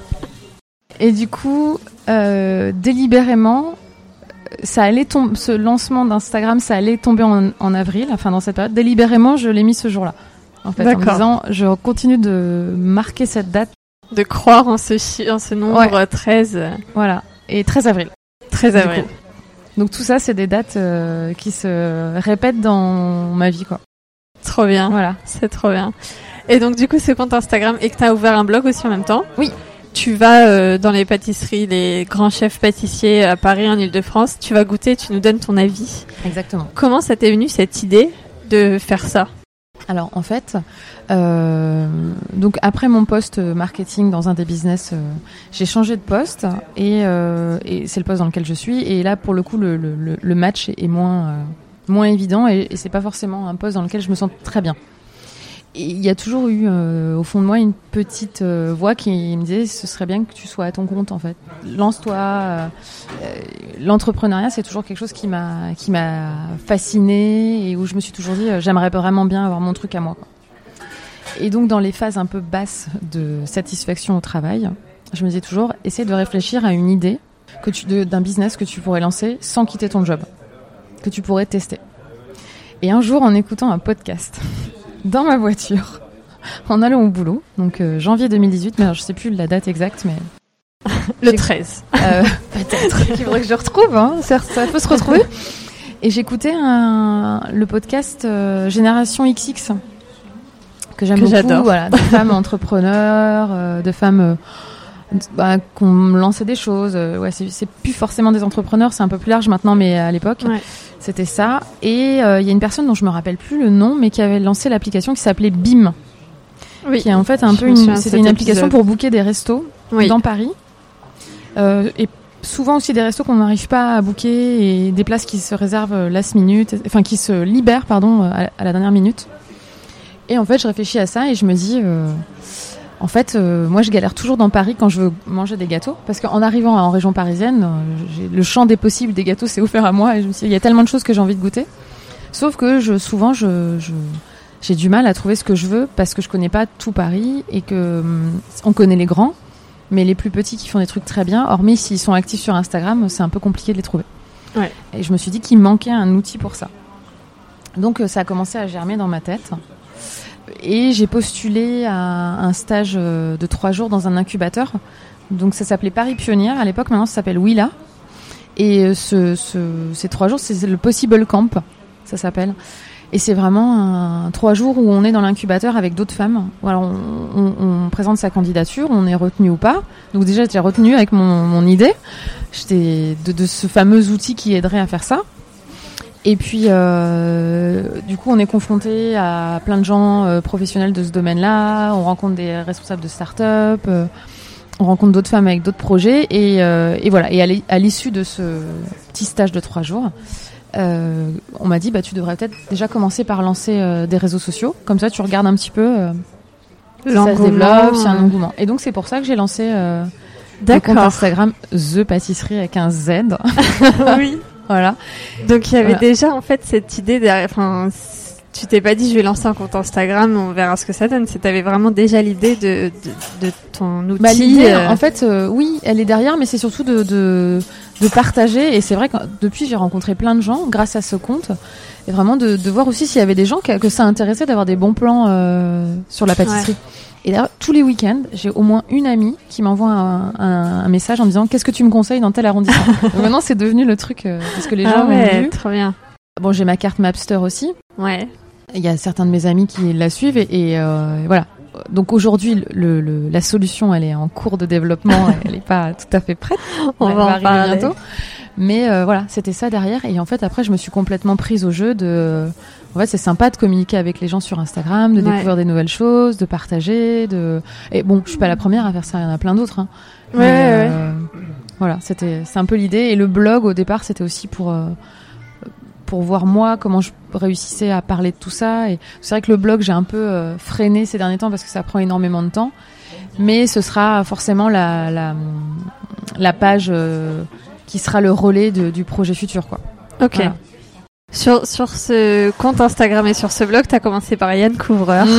Et du coup, euh, délibérément, ça allait tomber. Ce lancement d'Instagram, ça allait tomber en, en avril, enfin dans cette période. Délibérément, je l'ai mis ce jour-là. En fait, en disant, je continue de marquer cette date. De croire en ce, chi- en ce nombre Ouais. euh, 13. Voilà. Et 13 avril. 13 Du avril. Donc tout ça, c'est des dates euh, qui se répètent dans ma vie, quoi. Trop bien. Voilà. C'est trop bien. Et donc, du coup, ce compte Instagram et que tu as ouvert un blog aussi en même temps. Oui. Tu vas euh, dans les pâtisseries, les grands chefs pâtissiers à Paris, en Ile-de-France. Tu vas goûter, tu nous donnes ton avis. Exactement. Comment ça t'est venu cette idée de faire ça? Alors en fait, euh, donc après mon poste marketing dans un des business, euh, j'ai changé de poste et, euh, et c'est le poste dans lequel je suis. Et là, pour le coup, le, le, match est moins moins évident et, et c'est pas forcément un poste dans lequel je me sens très bien. Il y a toujours eu euh, au fond de moi une petite euh, voix qui me disait ce serait bien que tu sois à ton compte en fait. Lance-toi. euh, L'entrepreneuriat c'est toujours quelque chose qui m'a qui m'a fasciné et où je me suis toujours dit j'aimerais vraiment bien avoir mon truc à moi. Et donc dans les phases un peu basses de satisfaction au travail, je me disais toujours essaie de réfléchir à une idée que tu d'un business que tu pourrais lancer sans quitter ton job, que tu pourrais tester. Et un jour en écoutant un podcast dans ma voiture, en allant au boulot, donc euh, janvier 2018, mais alors, je sais plus la date exacte, mais Le J'ai- 13. euh, peut-être qu'il faudrait que je retrouve, hein. ça, ça peut se retrouver. Et j'écoutais le podcast euh, Génération XX que j'aime beaucoup, voilà, de femmes entrepreneurs, de femmes bah, ont lancé des choses. euh, ouais, c'est plus forcément des entrepreneurs, c'est un peu plus large maintenant, mais à l'époque Ouais. c'était ça. Et euh, il y a une personne dont je me rappelle plus le nom, mais qui avait lancé l'application qui s'appelait BIM, Oui. qui est en fait un Je peu une, une application épisode. pour booker des restos Oui. dans Paris. Euh, et souvent aussi des restos qu'on n'arrive pas à booker et des places qui se réservent euh, last minute, enfin qui se libèrent pardon à, à la dernière minute. Et en fait, je réfléchis à ça et je me dis, euh, en fait, euh, moi je galère toujours dans Paris quand je veux manger des gâteaux parce qu'en arrivant en région parisienne, euh, le champ des possibles des gâteaux s'est offert à moi et je me suis dit, il y a tellement de choses que j'ai envie de goûter. Sauf que je, souvent, je, je- j'ai du mal à trouver ce que je veux parce que je connais pas tout Paris et que hum, on connaît les grands, mais les plus petits qui font des trucs très bien, hormis s'ils sont actifs sur Instagram, c'est un peu compliqué de les trouver. Ouais. Et je me suis dit qu'il manquait un outil pour ça. Donc euh, ça a commencé à germer dans ma tête. Et j'ai postulé à un stage euh, de trois jours dans un incubateur. Donc ça s'appelait Paris Pionnière à l'époque, maintenant ça s'appelle Willa. Et euh, ce, ce- ces trois jours, c'est le Possible Camp, ça s'appelle. Et c'est vraiment trois jours où on est dans l'incubateur avec d'autres femmes. Voilà, on, présente sa candidature, on est retenu ou pas. Donc déjà, j'étais retenu avec mon, idée j'étais de ce fameux outil qui aiderait à faire ça. Et puis, euh, du coup, on est confronté à plein de gens euh, professionnels de ce domaine-là. On rencontre des responsables de start-up. euh, on rencontre d'autres femmes avec d'autres projets. Et, et voilà. Et à l'i- à l'issue de ce petit stage de trois jours, on m'a dit bah tu devrais peut-être déjà commencer par lancer des réseaux sociaux. Comme ça, tu regardes un petit peu si ça se développe, s'il y a un engouement. Et donc c'est pour ça que j'ai lancé le compte D'accord. Instagram The Pâtisserie avec un Z. oui. Voilà. Donc il y avait Voilà. déjà en fait cette idée derrière. Enfin, tu t'es pas dit je vais lancer un compte Instagram, on verra ce que ça donne. C'est t'avais vraiment déjà l'idée de, de, de ton outil. Bah, l'idée, euh, en fait, euh, oui, elle est derrière, mais c'est surtout de, de, de partager. Et c'est vrai que depuis, j'ai rencontré plein de gens grâce à ce compte. Et vraiment de, de voir aussi s'il y avait des gens que, que ça intéressait d'avoir des bons plans euh, sur la pâtisserie. Et d'ailleurs, tous les week-ends, j'ai au moins une amie qui m'envoie un, un- un message en me disant Qu'est-ce que tu me conseilles dans tel arrondissement Donc Maintenant, c'est devenu le truc euh, parce que les ah gens m'ont ouais, vu. trop bien. Bon, j'ai ma carte Mapster aussi. Ouais. Il y a certains de mes amis qui la suivent et, et, euh, voilà. Donc aujourd'hui, le, le- la solution, elle est en cours de développement. elle n'est pas tout à fait prête. On Elle va en arriver parler. bientôt. Mais euh, voilà, c'était ça derrière. Et en fait, après, je me suis complètement prise au jeu de. En fait, c'est sympa de communiquer avec les gens sur Instagram, de Ouais. découvrir des nouvelles choses, de partager. De... Et bon, je suis pas la première à faire ça. Il y en a plein d'autres. hein. Ouais, Mais, ouais. euh, Voilà, c'était c'est un peu l'idée. Et le blog, au départ, c'était aussi pour. euh, pour voir moi comment je réussissais à parler de tout ça et c'est vrai que le blog j'ai un peu euh, freiné ces derniers temps parce que ça prend énormément de temps mais ce sera forcément la la, la page euh, qui sera le relais de- du projet futur quoi. Ok. Voilà. Sur, sur ce compte Instagram et sur ce blog, t'as commencé par Yann Couvreur.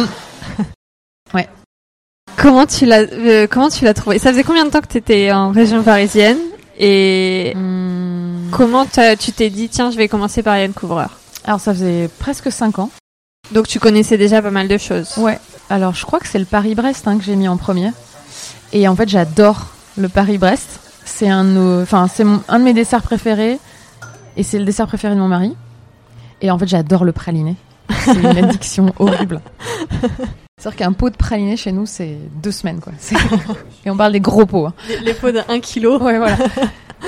Comment tu l'as euh, comment tu l'as trouvé? Ça faisait combien de temps que t'étais en région parisienne? Et Hum, comment tu t'es dit tiens je vais commencer par Yann Couvreur? Alors ça faisait presque 5 ans. Donc tu connaissais déjà pas mal de choses. Ouais. Alors je crois que c'est le Paris-Brest hein, que j'ai mis en premier. Et en fait j'adore le Paris-Brest. C'est un, enfin c'est un de mes desserts préférés et c'est le dessert préféré de mon mari. Et en fait j'adore le praliné. C'est une addiction horrible. C'est-à-dire qu'un pot de praliné chez nous c'est deux semaines quoi. Et on parle des gros pots. hein. Les, les pots 1 kilo. Ouais voilà.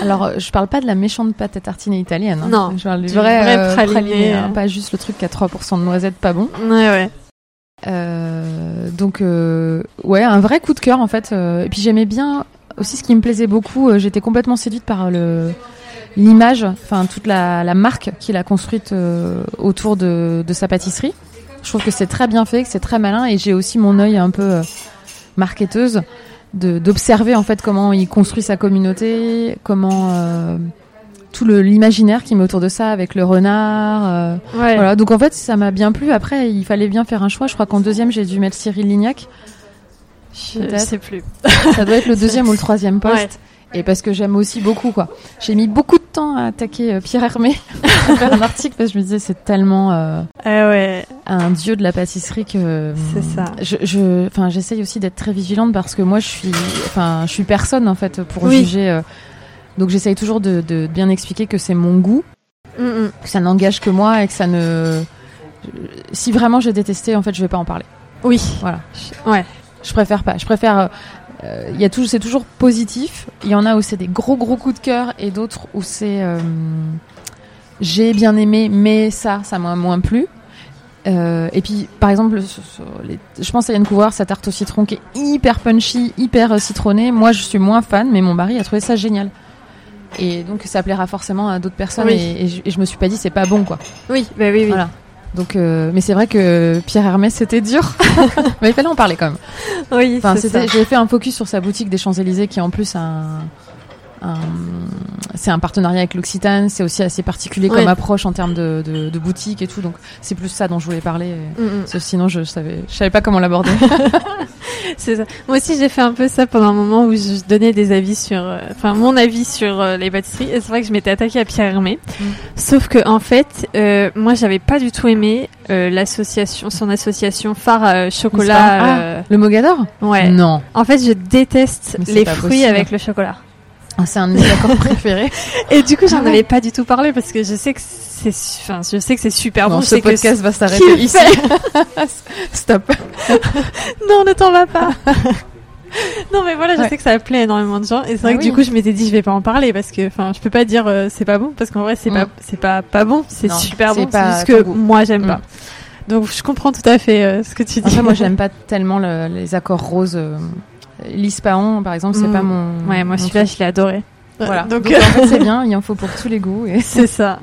Alors euh, je parle pas de la méchante pâte à tartiner italienne. hein. Non, Je parle du du vrai, vrai euh, praliné, hein, euh. pas juste le truc qui a 3% de noisettes pas bon. Ouais ouais. Euh, donc euh, ouais, un vrai coup de cœur en fait. Et puis j'aimais bien aussi ce qui me plaisait beaucoup. J'étais complètement séduite par le l'image, enfin toute la, la marque qu'il a construite euh, autour de, de sa pâtisserie. Je trouve que c'est très bien fait, que c'est très malin, et j'ai aussi mon œil un peu euh, marketeuse de d'observer en fait comment il construit sa communauté, comment euh, tout le l'imaginaire qui met autour de ça avec le renard. euh, Ouais. voilà, donc en fait, ça m'a bien plu. Après, il fallait bien faire un choix. Je crois qu'en deuxième, j'ai dû mettre Cyril Lignac. Je Peut-être. sais plus. Ça doit être le deuxième ou le troisième poste. Ouais. Et parce que j'aime aussi beaucoup, quoi. J'ai mis beaucoup de temps à attaquer euh, Pierre Hermé à faire un article parce que je me disais c'est tellement euh, Ah ouais. un dieu de la pâtisserie que C'est ça. Je, je, enfin, j'essaye aussi d'être très vigilante parce que moi, je suis, enfin, je suis personne en fait pour Oui. juger. euh, donc j'essaye toujours de, de bien expliquer que c'est mon goût Mm, mm. que ça n'engage que moi et que ça ne. Si vraiment j'ai détesté, en fait, je vais pas en parler. Oui. Voilà. Ouais. Je préfère pas. Je préfère. Euh, Il y a toujours, c'est toujours positif. Il y en a où c'est des gros gros coups de cœur et d'autres où c'est euh, j'ai bien aimé, mais ça, ça m'a moins plu. Euh, et puis, par exemple, sur- sur les- je pense à Yann Couvreur, sa tarte au citron qui est hyper punchy, hyper euh, citronnée. Moi, je suis moins fan, mais mon mari a trouvé ça génial. Et donc, ça plaira forcément à d'autres personnes. Oui. Et, et je, et je me suis pas dit, c'est pas bon, quoi. Oui, bah oui, oui. Voilà. Donc, euh, mais c'est vrai que Pierre Hermès, c'était dur. mais il fallait en parler quand même. Oui, Enfin, c'est c'était, ça. j'ai fait un focus sur sa boutique des Champs-Élysées qui est en plus un- c'est un partenariat avec l'Occitane. C'est aussi assez particulier comme approche en termes de, de, de boutique et tout. Donc, c'est plus ça dont je voulais parler. Mm, mm. Sinon, je, savais, je savais pas comment l'aborder. C'est ça. Moi aussi, j'ai fait un peu ça pendant un moment où je donnais des avis sur, euh, enfin, mon avis sur euh, les pâtisseries. Et c'est vrai que je m'étais attaquée à Pierre Hermé. Mm. Sauf que, en fait, euh, moi, j'avais pas du tout aimé euh, l'association, son association phare euh, chocolat. Ah. euh, Le Mogador? Ouais. Non. En fait, je déteste les fruits possible. avec le chocolat. Ah, c'est un de mes accords préférés. Et du coup, j'en Ah ouais. avais pas du tout parlé parce que je sais que c'est, enfin, je sais que c'est super Non, bon. ce que podcast va s'arrêter ici. Stop. Non, ne t'en vas pas. non, mais voilà, je Ouais. sais que ça plaît énormément de gens. Et c'est vrai Ah que oui. du coup, je m'étais dit, je vais pas en parler parce que, enfin, je peux pas dire euh, c'est pas bon parce qu'en vrai, c'est Mm. pas, c'est pas, pas bon. C'est super bon. C'est juste que goût. moi, j'aime Mm. pas. Donc, je comprends tout à fait euh, ce que tu dis. Après, moi, j'aime pas tellement le- les accords roses. Euh, L'Ispahan, par exemple, c'est Mm. pas mon. Ouais, moi, celui-là, je l'ai adoré. Voilà. Donc, Donc, en fait, c'est bien. Il en faut pour tous les goûts. Et... c'est ça.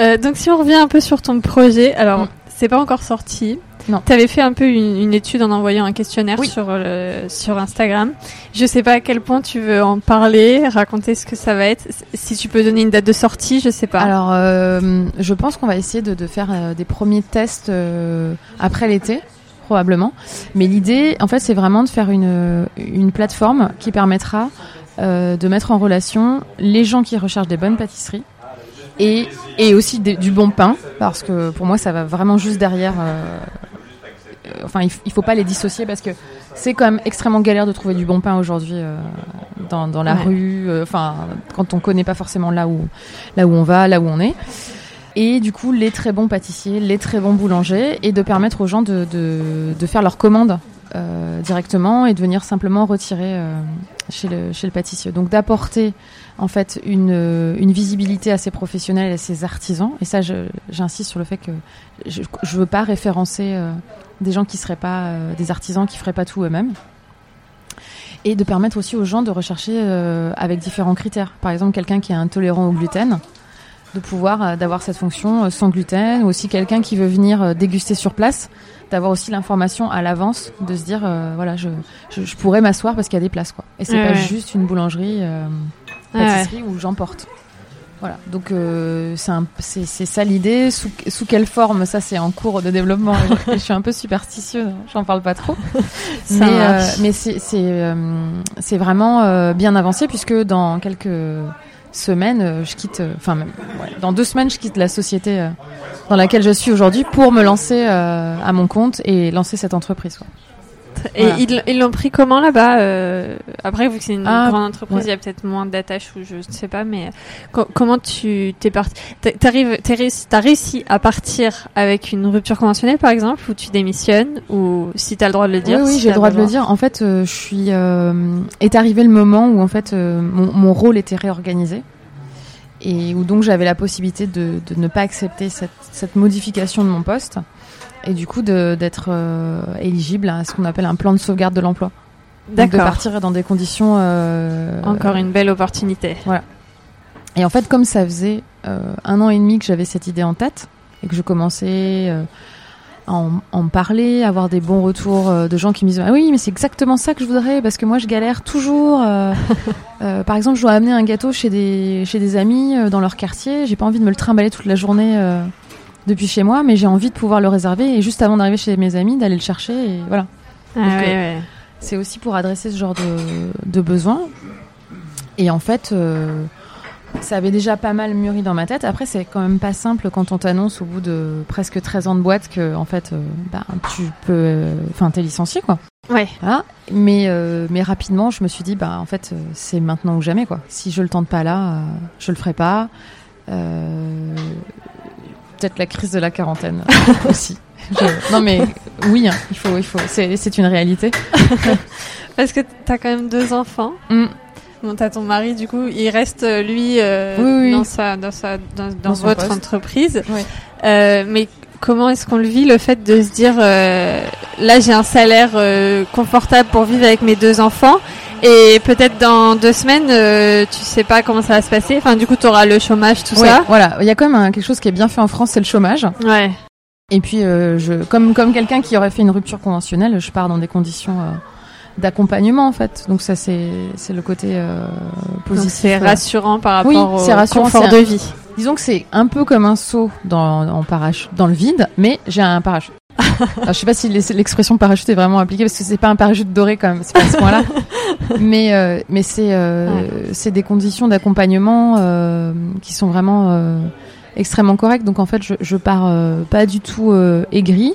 Euh, donc si on revient un peu sur ton projet, alors Mm. c'est pas encore sorti. Non. Tu avais fait un peu une, une étude en envoyant un questionnaire Oui. sur le, sur Instagram. Je sais pas à quel point tu veux en parler, raconter ce que ça va être. Si tu peux donner une date de sortie, je sais pas. Alors, euh, je pense qu'on va essayer de, de faire euh, des premiers tests euh, après l'été, probablement. Mais l'idée, en fait, c'est vraiment de faire une, une plateforme qui permettra euh, de mettre en relation les gens qui recherchent des bonnes pâtisseries et, et aussi des- du bon pain, parce que pour moi, ça va vraiment juste derrière. euh, euh, Enfin, il, il faut pas les dissocier parce que c'est quand même extrêmement galère de trouver du bon pain aujourd'hui euh, dans, dans la Ouais. rue. Enfin, quand on connaît pas forcément là où là où on va, là où on est. Et du coup, les très bons pâtissiers, les très bons boulangers, et de permettre aux gens de, de, de faire leurs commandes euh, directement et de venir simplement retirer euh, chez, le, chez le pâtissier. Donc d'apporter en fait une, une visibilité à ces professionnels et à ces artisans. Et ça, j'insiste sur le fait que je ne veux pas référencer euh, des gens qui seraient pas euh, des artisans qui feraient pas tout eux-mêmes. Et de permettre aussi aux gens de rechercher euh, avec différents critères. Par exemple, quelqu'un qui est intolérant au gluten, de pouvoir euh, d'avoir cette fonction euh, sans gluten, ou aussi quelqu'un qui veut venir euh, déguster sur place, d'avoir aussi l'information à l'avance, de se dire voilà, je, je, je pourrais m'asseoir parce qu'il y a des places quoi. Et c'est Ouais, pas ouais. juste une boulangerie, euh, Ouais, pâtisserie où j'emporte. Voilà, donc euh, c'est un- c'est c'est ça l'idée. Sous, sous quelle forme Ça, c'est en cours de développement. je, je suis un peu superstitieuse, j'en parle pas trop. Mais euh, mais c'est c'est euh, c'est vraiment euh, bien avancé puisque dans quelques semaines, euh, je quitte, euh, enfin dans deux semaines, je quitte la société euh, dans laquelle je suis aujourd'hui pour me lancer à mon compte et lancer cette entreprise. Et Voilà. ils ils l'ont pris comment là-bas euh, Après, vu que c'est une Ah, grande entreprise, il ouais. y a peut-être moins d'attaches ou je ne sais pas, mais co- comment tu t'es parti T'a- T'arrives, t'as réussi à partir avec une rupture conventionnelle, par exemple, ou tu démissionnes, ou si t'as le droit de le dire oui, oui, si j'ai le droit de le dire. En fait, euh, je suis euh, est arrivé le moment où en fait euh, mon, mon rôle était réorganisé et où donc j'avais la possibilité de, de ne pas accepter cette, cette modification de mon poste et du coup d'être euh, éligible à ce qu'on appelle un plan de sauvegarde de l'emploi. Donc de D'accord. partir dans des conditions euh, Encore une belle opportunité. Et en fait, comme ça faisait euh, un an et demi que j'avais cette idée en tête et que je commençais à en, en parler, à avoir des bons retours de gens qui me disaient ah oui, mais c'est exactement ça que je voudrais parce que moi je galère toujours. par exemple, je dois amener un gâteau chez des chez des amis dans leur quartier. J'ai pas envie de me le trimballer toute la journée depuis chez moi, mais j'ai envie de pouvoir le réserver et juste avant d'arriver chez mes amis d'aller le chercher et voilà. Ah, Donc, ouais, euh, ouais. C'est aussi pour adresser ce genre de, de besoin. Et en fait, euh, ça avait déjà pas mal mûri dans ma tête. Après, c'est quand même pas simple quand on t'annonce au bout de presque 13 ans de boîte que, en fait, euh, bah, tu peux. euh, Enfin, t'es licencié, quoi. Ouais. Voilà. Mais, euh, mais rapidement, je me suis dit, bah, en fait, c'est maintenant ou jamais, quoi. Si je le tente pas là, je le ferai pas. Euh, Peut-être la crise de la quarantaine aussi. Je- Non, mais oui, hein, il faut, il faut. C'est une réalité. Parce que t'as quand même deux enfants. Mm. Bon, t'as ton mari, du coup, il reste euh, lui euh, Oui, oui. dans sa, dans sa, dans, dans votre entreprise. Oui. Euh, mais comment est-ce qu'on le vit le fait de se dire euh, là j'ai un salaire confortable pour vivre avec mes deux enfants et peut-être dans deux semaines euh, tu sais pas comment ça va se passer. Enfin, du coup, t'auras le chômage, tout Ouais, ça. Voilà, il y a quand même un- quelque chose qui est bien fait en France, c'est le chômage. Ouais. Et puis, euh, je, comme comme quelqu'un qui aurait fait une rupture conventionnelle, je pars dans des conditions euh, d'accompagnement en fait. Donc ça, c'est c'est le côté euh, positif. c'est rassurant par Oui, rapport c'est au rassurant, confort de vie. Disons que c'est un peu comme un saut dans en parachute, dans le vide, mais j'ai un parachute. Alors, je sais pas si l'expression parachute est vraiment appliquée parce que c'est pas un parachute doré quand même, c'est pas à ce point-là. mais euh, mais c'est euh, c'est des conditions d'accompagnement euh, qui sont vraiment extrêmement correctes. Donc en fait, je, je pars pas du tout aigri.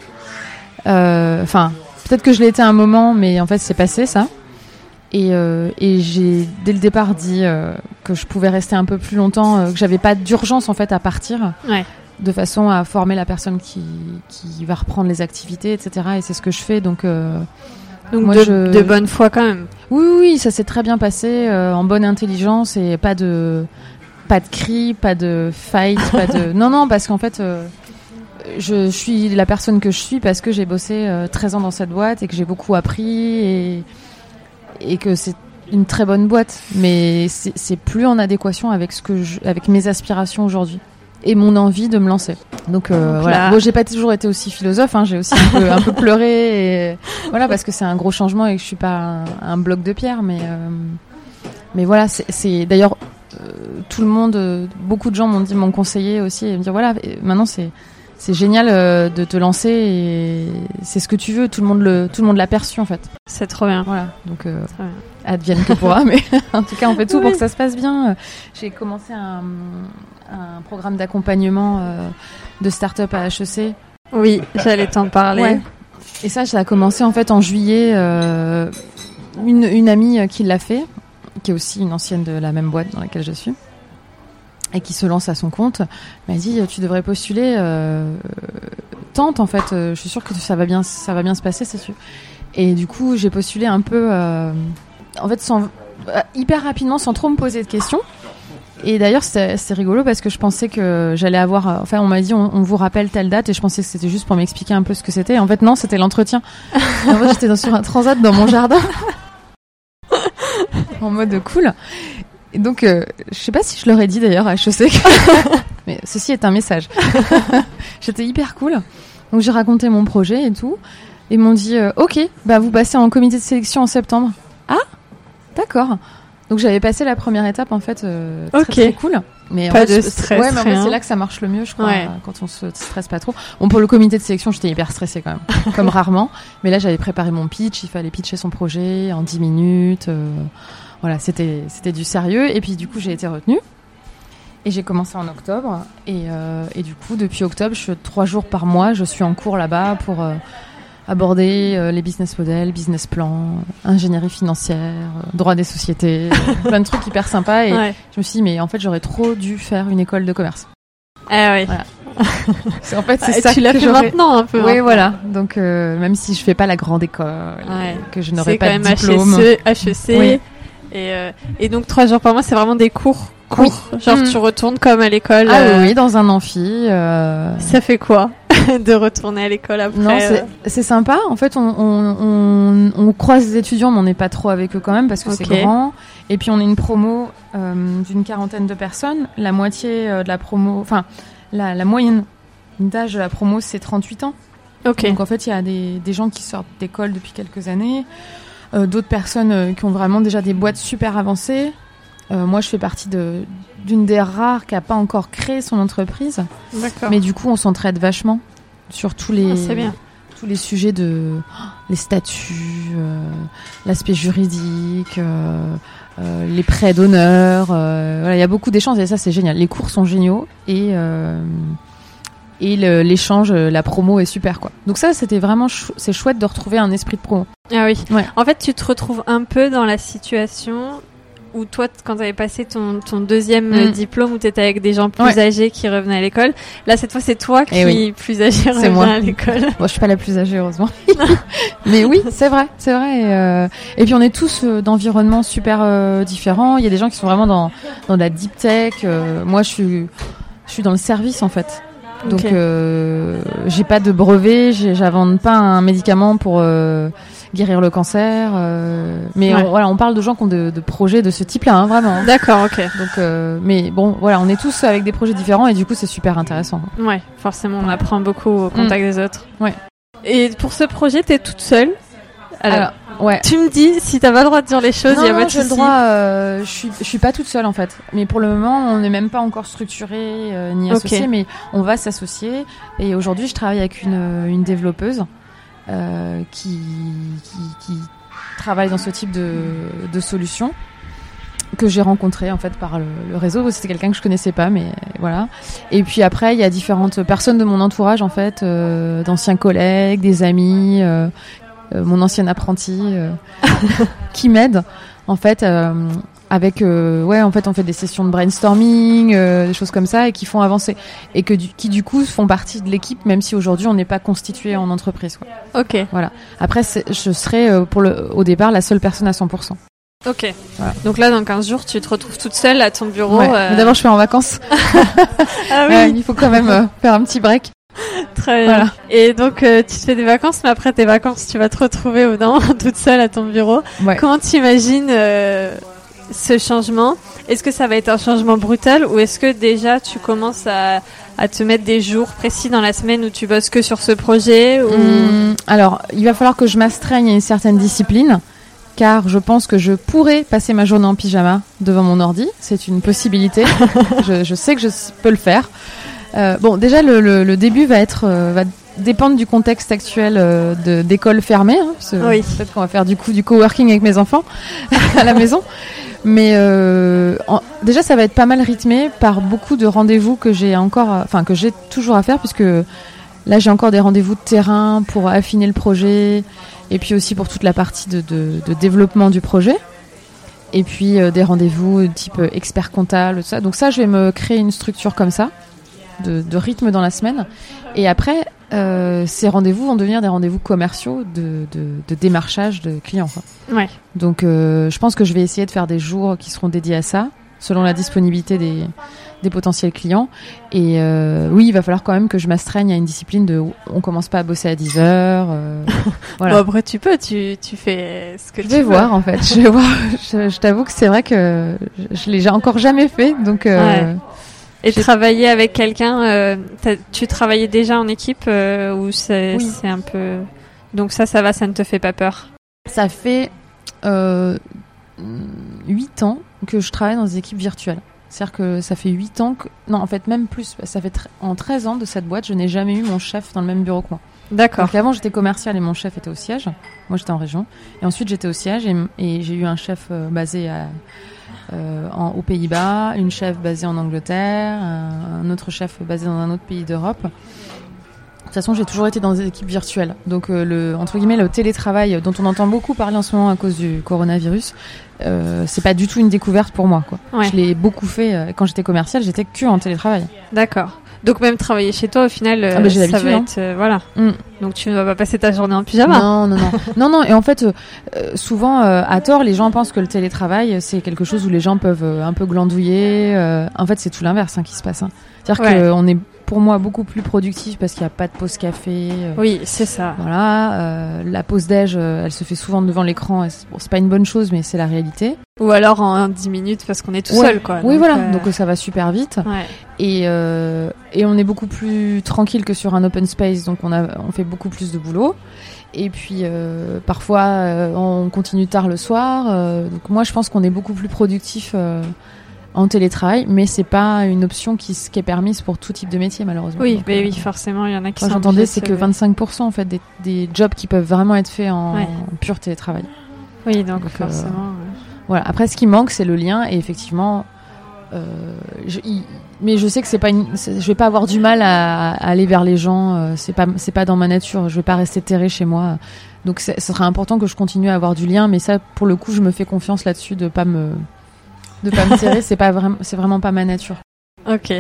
Enfin, peut-être que je l'ai été à un moment, mais en fait, c'est passé ça. Et, et j'ai dès le départ dit que je pouvais rester un peu plus longtemps, que j'avais pas d'urgence en fait à partir, Ouais. De façon à former la personne qui, qui va reprendre les activités, etc. Et c'est ce que je fais. Donc euh, Donc Moi, de, je- de bonne foi quand même. oui, oui, oui, ça s'est très bien passé, euh, en bonne intelligence et pas de pas de cris, pas de fight, pas de non non parce qu'en fait euh, je suis la personne que je suis parce que j'ai bossé euh, 13 ans dans cette boîte et que j'ai beaucoup appris et et que c'est une très bonne boîte, mais c'est c'est plus en adéquation avec ce que je, avec mes aspirations aujourd'hui. Et mon envie de me lancer. Donc, euh, Donc voilà. là- Bon, j'ai pas toujours été aussi philosophe. Hein, j'ai aussi un peu, un peu pleuré. Et, voilà, parce que c'est un gros changement et que je suis pas un, un bloc de pierre. Mais, euh, mais voilà, c'est- d'ailleurs euh, tout le monde, beaucoup de gens m'ont dit, m'ont conseillé aussi et me dire voilà, maintenant c'est c'est génial euh, de te lancer et c'est ce que tu veux. Tout le monde le, tout le monde l'a perçu en fait. C'est trop bien. Voilà. Donc euh, bien. advienne que pourra, mais en tout cas on fait tout pour que ça se passe bien. J'ai commencé un, un programme d'accompagnement euh, de start-up à HEC. Oui, j'allais t'en parler. Ouais. Et ça, ça a commencé en fait en juillet. une, une amie qui l'a fait, qui est aussi une ancienne de la même boîte dans laquelle je suis, et qui se lance à son compte, m'a dit tu devrais postuler. euh, tente en fait. euh, je suis sûre que ça va bien, ça va bien se passer, c'est sûr. Et du coup, j'ai postulé un peu, euh, en fait, sans, euh, hyper rapidement, sans trop me poser de questions. Et d'ailleurs, c'était rigolo parce que je pensais que j'allais avoir. euh, Enfin, on m'a dit, on, on vous rappelle telle date, et je pensais que c'était juste pour m'expliquer un peu ce que c'était. En fait, non, c'était l'entretien. Et en fait, j'étais sur un transat dans mon jardin, en mode cool. Et donc, euh, je sais pas si je leur ai dit d'ailleurs à HEC, que- mais ceci est un message. j'étais hyper cool. Donc, j'ai raconté mon projet et tout. Et ils m'ont dit, euh, ok, bah vous passez en comité de sélection en septembre. Ah, d'accord. Donc j'avais passé la première étape en fait, euh, très, cool. Mais en Pas fait, de stress, Ouais, mais en fait, c'est là que ça marche le mieux, je crois, Ouais. euh, quand on se stresse pas trop. Bon, pour le comité de sélection, j'étais hyper stressée quand même, comme rarement. Mais là, j'avais préparé mon pitch, il fallait pitcher son projet en 10 minutes. euh, voilà, c'était c'était du sérieux. Et puis du coup, j'ai été retenue. Et j'ai commencé en octobre. Et, euh, et du coup, depuis octobre, je trois jours par mois, je suis en cours là-bas pour euh, aborder euh, les business models, business plans, ingénierie financière, droit des sociétés, plein de trucs hyper sympas. Et Ouais. je me suis dit, mais en fait, j'aurais trop dû faire une école de commerce. Ah oui. Voilà. En fait, c'est Ah, ça tu l'as que fait maintenant un peu. Oui, maintenant. voilà. Donc, même si je fais pas la grande école, Ouais. que je n'aurai C'est pas quand de même diplôme. HEC. HEC Oui. Et, euh, et donc trois jours par mois, c'est vraiment des cours. Cours. Genre Mm. tu retournes comme à l'école. Ah euh, oui, oui, dans un amphi. euh, Ça fait quoi de retourner à l'école après Non, euh, c'est- sympa. En fait, on, on, on, on croise des étudiants, mais on n'est pas trop avec eux quand même parce que c'est grand. Et puis, on est une promo euh, d'une quarantaine de personnes. La moitié euh, de la promo, enfin, la, la moyenne d'âge de la promo, c'est 38 ans. Donc, en fait, il y a des, des gens qui sortent d'école depuis quelques années, euh, d'autres personnes euh, qui ont vraiment déjà des boîtes super avancées. Euh, moi, je fais partie de d'une des rares qui a pas encore créé son entreprise. D'accord. Mais du coup, on s'entraide vachement sur tous les, Ah, bien. tous les sujets de oh, les statuts, l'aspect juridique, les prêts d'honneur. voilà, il y a beaucoup d'échanges et ça, c'est génial. Les cours sont géniaux et et l'échange, euh, la promo est super quoi. Donc ça, c'était vraiment chou- c'est chouette de retrouver un esprit de promo. Ah oui. Ouais. En fait, tu te retrouves un peu dans la situation où toi, quand tu avais passé ton, ton deuxième euh, Mm. diplôme, où tu étais avec des gens plus Ouais. âgés qui revenaient à l'école, là, cette fois, c'est toi qui, Eh oui. plus âgé, reviens moi. à l'école. Bon, je suis pas la plus âgée heureusement, mais oui, c'est vrai, c'est vrai. Et, euh, et puis on est tous euh, d'environnements super euh, différents. Il y a des gens qui sont vraiment dans dans la deep tech. euh, moi, je suis je suis dans le service en fait. Donc euh, j'ai pas de brevet, j'invente pas un médicament pour euh, guérir le cancer. euh, mais Ouais. on- voilà, on parle de gens qui ont de, de projets de ce type-là, hein, vraiment. D'accord, ok. Donc, euh, mais bon, voilà, on est tous avec des projets différents et du coup c'est super intéressant. Ouais, forcément, on apprend beaucoup au contact des autres. Ouais. Et pour ce projet, t'es toute seule? Alors, Alors, ouais. tu me dis, si t'as pas le droit de dire les choses, il y a non, pas de j'ai le souci. droit. euh, je suis, je suis pas toute seule en fait. Mais pour le moment, on n'est même pas encore structuré euh, ni associé, mais on va s'associer. Et aujourd'hui, je travaille avec une, euh, une développeuse euh, qui, qui, qui travaille dans ce type de, de solution que j'ai rencontré en fait par le, le réseau. C'était quelqu'un que je connaissais pas, mais voilà. Et puis après, il y a différentes personnes de mon entourage en fait, euh, d'anciens collègues, des amis, euh, mon ancien apprenti, euh, qui m'aident en fait. euh, avec euh, ouais en fait on fait des sessions de brainstorming euh, des choses comme ça et qui font avancer et que du, qui du coup font partie de l'équipe même si aujourd'hui on n'est pas constitué en entreprise quoi. Ok, après c'est- je serai euh, pour le au départ la seule personne à 100% ok. Voilà. Donc là, dans 15 jours, tu te retrouves toute seule à ton bureau. Ouais. euh, d'abord je suis en vacances Ah oui, il faut quand même euh, faire un petit break très bien. voilà Et donc, euh, tu te fais des vacances, mais après tes vacances, tu vas te retrouver au non, toute seule à ton bureau. ouais. Comment t'imagines euh, ce changement, est-ce que ça va être un changement brutal ou est-ce que déjà tu commences à, à te mettre des jours précis dans la semaine où tu bosses que sur ce projet ou... Hum, alors, il va falloir que je m'astreigne à une certaine discipline, car je pense que je pourrais passer ma journée en pyjama devant mon ordi. C'est une possibilité. je, je sais que je peux le faire. Euh, bon, déjà, le, le- le début va être euh, va dépendre du contexte actuel euh, d'école fermée. hein, Oui. Peut-être qu'on va faire du coup du coworking avec mes enfants à la maison. Mais euh, en- déjà, ça va être pas mal rythmé par beaucoup de rendez-vous que j'ai encore, enfin que j'ai toujours à faire, puisque là j'ai encore des rendez-vous de terrain pour affiner le projet, et puis aussi pour toute la partie de, de- de développement du projet, et puis euh, des rendez-vous type expert comptable, tout ça. Donc ça, je vais me créer une structure comme ça, de, de rythme dans la semaine, et après. euh, ces rendez-vous vont devenir des rendez-vous commerciaux de, de, de démarchage de clients. quoi. Ouais. Donc euh, je pense que je vais essayer de faire des jours qui seront dédiés à ça, selon la disponibilité des, des potentiels clients. Et euh, oui, il va falloir quand même que je m'astreigne à une discipline de on commence pas à bosser à 10 heures. euh, voilà. Bon, après, tu peux, tu, tu fais ce que je tu vais veux. voir en fait. Je vais voir. Je, je t'avoue que c'est vrai que je, je l'ai encore jamais fait. Donc euh, Et travailler avec quelqu'un, euh, tu travaillais déjà en équipe euh, ou c'est Oui. un peu. Donc ça, ça va, ça ne te fait pas peur? ça fait euh, 8 ans que je travaille dans des équipes virtuelles. C'est-à-dire que ça fait 8 ans que... Non, en fait, même plus. Ça fait en 13 ans de cette boîte, je n'ai jamais eu mon chef dans le même bureau que moi. D'accord. Donc avant, j'étais commercial et mon chef était au siège. Moi, j'étais en région. Et ensuite, j'étais au siège et, et j'ai eu un chef euh, basé à, en, aux Pays-Bas, une chef basée en Angleterre, un autre chef basé dans un autre pays d'Europe. De toute façon, j'ai toujours été dans des équipes virtuelles. Donc, euh, le, entre guillemets, le télétravail dont on entend beaucoup parler en ce moment à cause du coronavirus, euh, c'est pas du tout une découverte pour moi. Quoi. Ouais. Je l'ai beaucoup fait euh, quand j'étais commercial, j'étais que en télétravail. D'accord. Donc même travailler chez toi, au final, euh, Ah bah, j'ai ça va hein. être euh, voilà. Mm. Donc tu ne vas pas passer ta journée en pyjama. Non, non, non, non, non. Et en fait, euh, euh, souvent, euh, à tort, les gens pensent que le télétravail, euh, c'est quelque chose où les gens peuvent euh, un peu glandouiller. euh, en fait, c'est tout l'inverse hein, qui se passe. hein. C'est-à-dire Ouais. qu'on est, pour moi, beaucoup plus productif parce qu'il n'y a pas de pause café. euh, Oui, c'est ça. Voilà, euh, la pause déj, euh, elle se fait souvent devant l'écran. bon, c'est pas une bonne chose, mais c'est la réalité. Ou alors en 10 minutes parce qu'on est tout Ouais. seul, quoi. Oui, Donc, voilà. euh, Donc ça va super vite. ouais. Et, euh, et on est beaucoup plus tranquille que sur un open space, donc on, a, on fait beaucoup plus de boulot. Et puis euh, parfois on continue tard le soir. donc moi je pense qu'on est beaucoup plus productif en télétravail, mais c'est pas une option qui, est permise pour tout type de métier malheureusement. Oui, Donc, mais euh, oui, forcément, il y en a qui Moi sont j'entendais c'est que se- 25% en fait des, des jobs qui peuvent vraiment être faits en, Ouais. en pur télétravail. Oui, donc, Donc, euh, forcément. Voilà. Après, ce qui manque, c'est le lien. Et effectivement, euh, je, mais je sais que c'est pas une, je vais pas avoir du mal à, à aller vers les gens. euh, c'est pas, c'est pas dans ma nature. Je vais pas rester terré chez moi. Donc, ce sera important que je continue à avoir du lien. Mais ça, pour le coup, je me fais confiance là-dessus de pas me, de pas me terrer. C'est pas vraiment, c'est vraiment pas ma nature. Ok.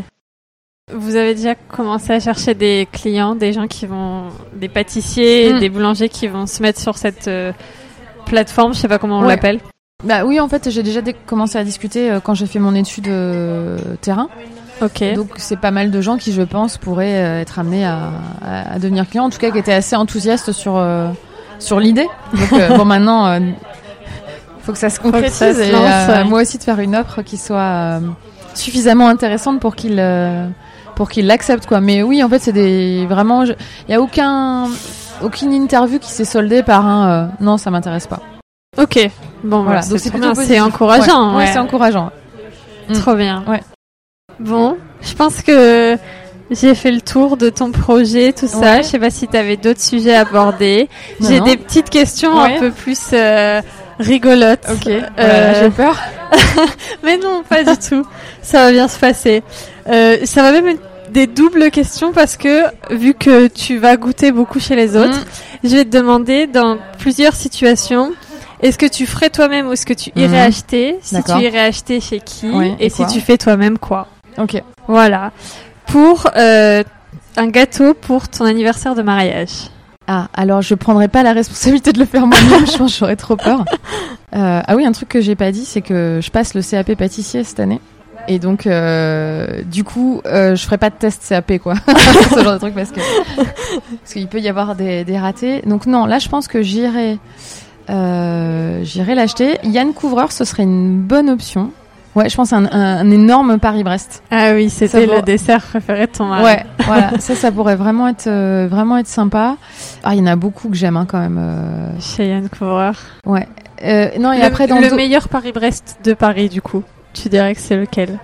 Vous avez déjà commencé à chercher des clients, des gens qui vont, des pâtissiers, Mm. des boulangers qui vont se mettre sur cette euh, plateforme, je sais pas comment on Ouais. l'appelle. Bah oui, en fait, j'ai déjà dé- commencé à discuter euh, quand j'ai fait mon étude euh, terrain. Ok. Donc c'est pas mal de gens qui, je pense, pourraient être amenés à, à- à devenir clients, en tout cas qui étaient assez enthousiastes sur sur l'idée. Donc bon, maintenant, faut que ça se concrétise ça se et lance, euh, ouais. moi aussi de faire une offre qui soit euh, suffisamment intéressante pour qu'ils euh, pour qu'ils l'acceptent quoi. Mais oui, en fait, c'est des vraiment, il y a aucun aucune interview qui s'est soldée par un non, ça m'intéresse pas. ok. Bon, Voilà, donc c'est encourageant. Ouais, Ouais, c'est encourageant. Mm. Trop bien. Ouais. Bon, je pense que j'ai fait le tour de ton projet, tout ça. Ouais. Je sais pas si tu avais d'autres sujets à aborder. J'ai des petites questions Ouais. un peu plus euh, rigolotes. Ok. Euh, Voilà, j'ai peur. Mais non, pas du tout. Ça va bien se passer. Euh, ça va même être des doubles questions parce que vu que tu vas goûter beaucoup chez les autres, Mm. je vais te demander dans plusieurs situations. Est-ce que tu ferais toi-même ou est-ce que tu irais Mhm. acheter? Si tu irais acheter chez qui Et, et si tu fais toi-même quoi? Ok. Voilà. Pour euh, un gâteau pour ton anniversaire de mariage. Ah, alors je prendrais pas la responsabilité de le faire moi-même, je pense j'aurais trop peur. Euh, ah oui, un truc que j'ai pas dit, c'est que je passe le CAP pâtissier cette année. Et donc, euh, du coup, euh, je ferai pas de test CAP, quoi. Ce genre de truc, parce que parce qu'il peut y avoir des, des ratés. Donc non, là, je pense que j'irai j'irai l'acheter. Yann Couvreur, ce serait une bonne option. Ouais, je pense un, un, un énorme Paris-Brest. Ah oui, c'était le dessert préféré de ton mari. Ouais, voilà, ça, ça pourrait vraiment être euh, vraiment être sympa. Ah, il y en a beaucoup que j'aime hein, quand même. euh, Chez Yann Couvreur. Ouais. Euh, non, et le, après dans le meilleur Paris-Brest de Paris, du coup. Tu dirais que c'est lequel?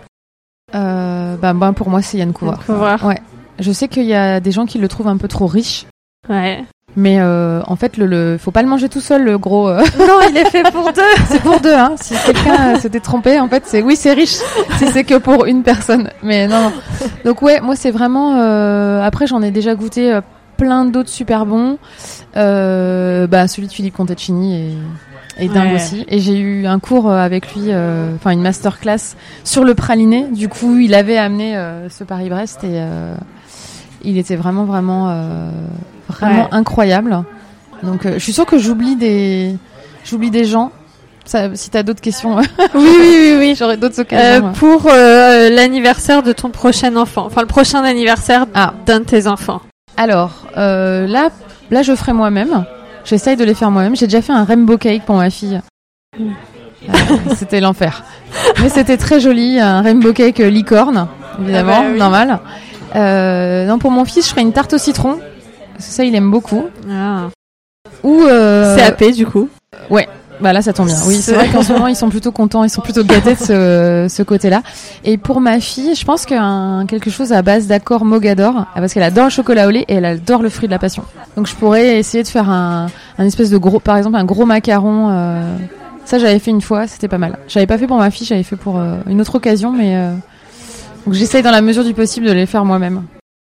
Euh, bah, bah, pour moi, c'est Yann Couvreur. Yann Couvreur. Ouais. Je sais qu'il y a des gens qui le trouvent un peu trop riche, Ouais. Mais euh, en fait, le, le faut pas le manger tout seul, le gros. euh, non, il est fait pour deux. c'est pour deux, hein. Si quelqu'un euh, s'était trompé, en fait, c'est oui, c'est riche. Si c'est que pour une personne, mais non. non. Donc ouais, moi c'est vraiment. euh, Après, j'en ai déjà goûté euh, plein d'autres super bons. Euh, bah celui de Philippe Contaccini est, est dingue Ouais. aussi. Et j'ai eu un cours euh, avec lui, euh, enfin une masterclass sur le praliné. Du coup, il avait amené euh, ce Paris-Brest et euh, il était vraiment vraiment euh, vraiment Ouais. incroyable. Donc euh, je suis sûre que j'oublie des j'oublie des gens. Ça, si t'as d'autres questions, oui, oui, oui, oui. j'aurai d'autres Euh, occasions. pour euh, l'anniversaire de ton prochain enfant, enfin le prochain anniversaire Ah. d'un de tes enfants. Alors là, là je ferai moi-même. J'essaye de les faire moi-même. J'ai déjà fait un rainbow cake pour ma fille. Mm. C'était l'enfer. Mais c'était très joli, un rainbow cake licorne, évidemment, Ah bah oui. normal. Euh, non, pour mon fils, je ferai une tarte au citron. Ça, il aime beaucoup. Ah. Ou euh, CAP du coup. Bah là, ça tombe bien. Oui, c'est vrai qu'en ce moment, ils sont plutôt contents, ils sont plutôt gâtés de ce, ce côté-là. Et pour ma fille, je pense qu'un quelque chose à base d'accord mogador, ah, parce qu'elle adore le chocolat au lait et elle adore le fruit de la passion. Donc je pourrais essayer de faire un, un espèce de gros, par exemple, un gros macaron. euh, ça, j'avais fait une fois, c'était pas mal. J'avais pas fait pour ma fille, j'avais fait pour euh, une autre occasion, mais euh, j'essaye dans la mesure du possible de les faire moi-même.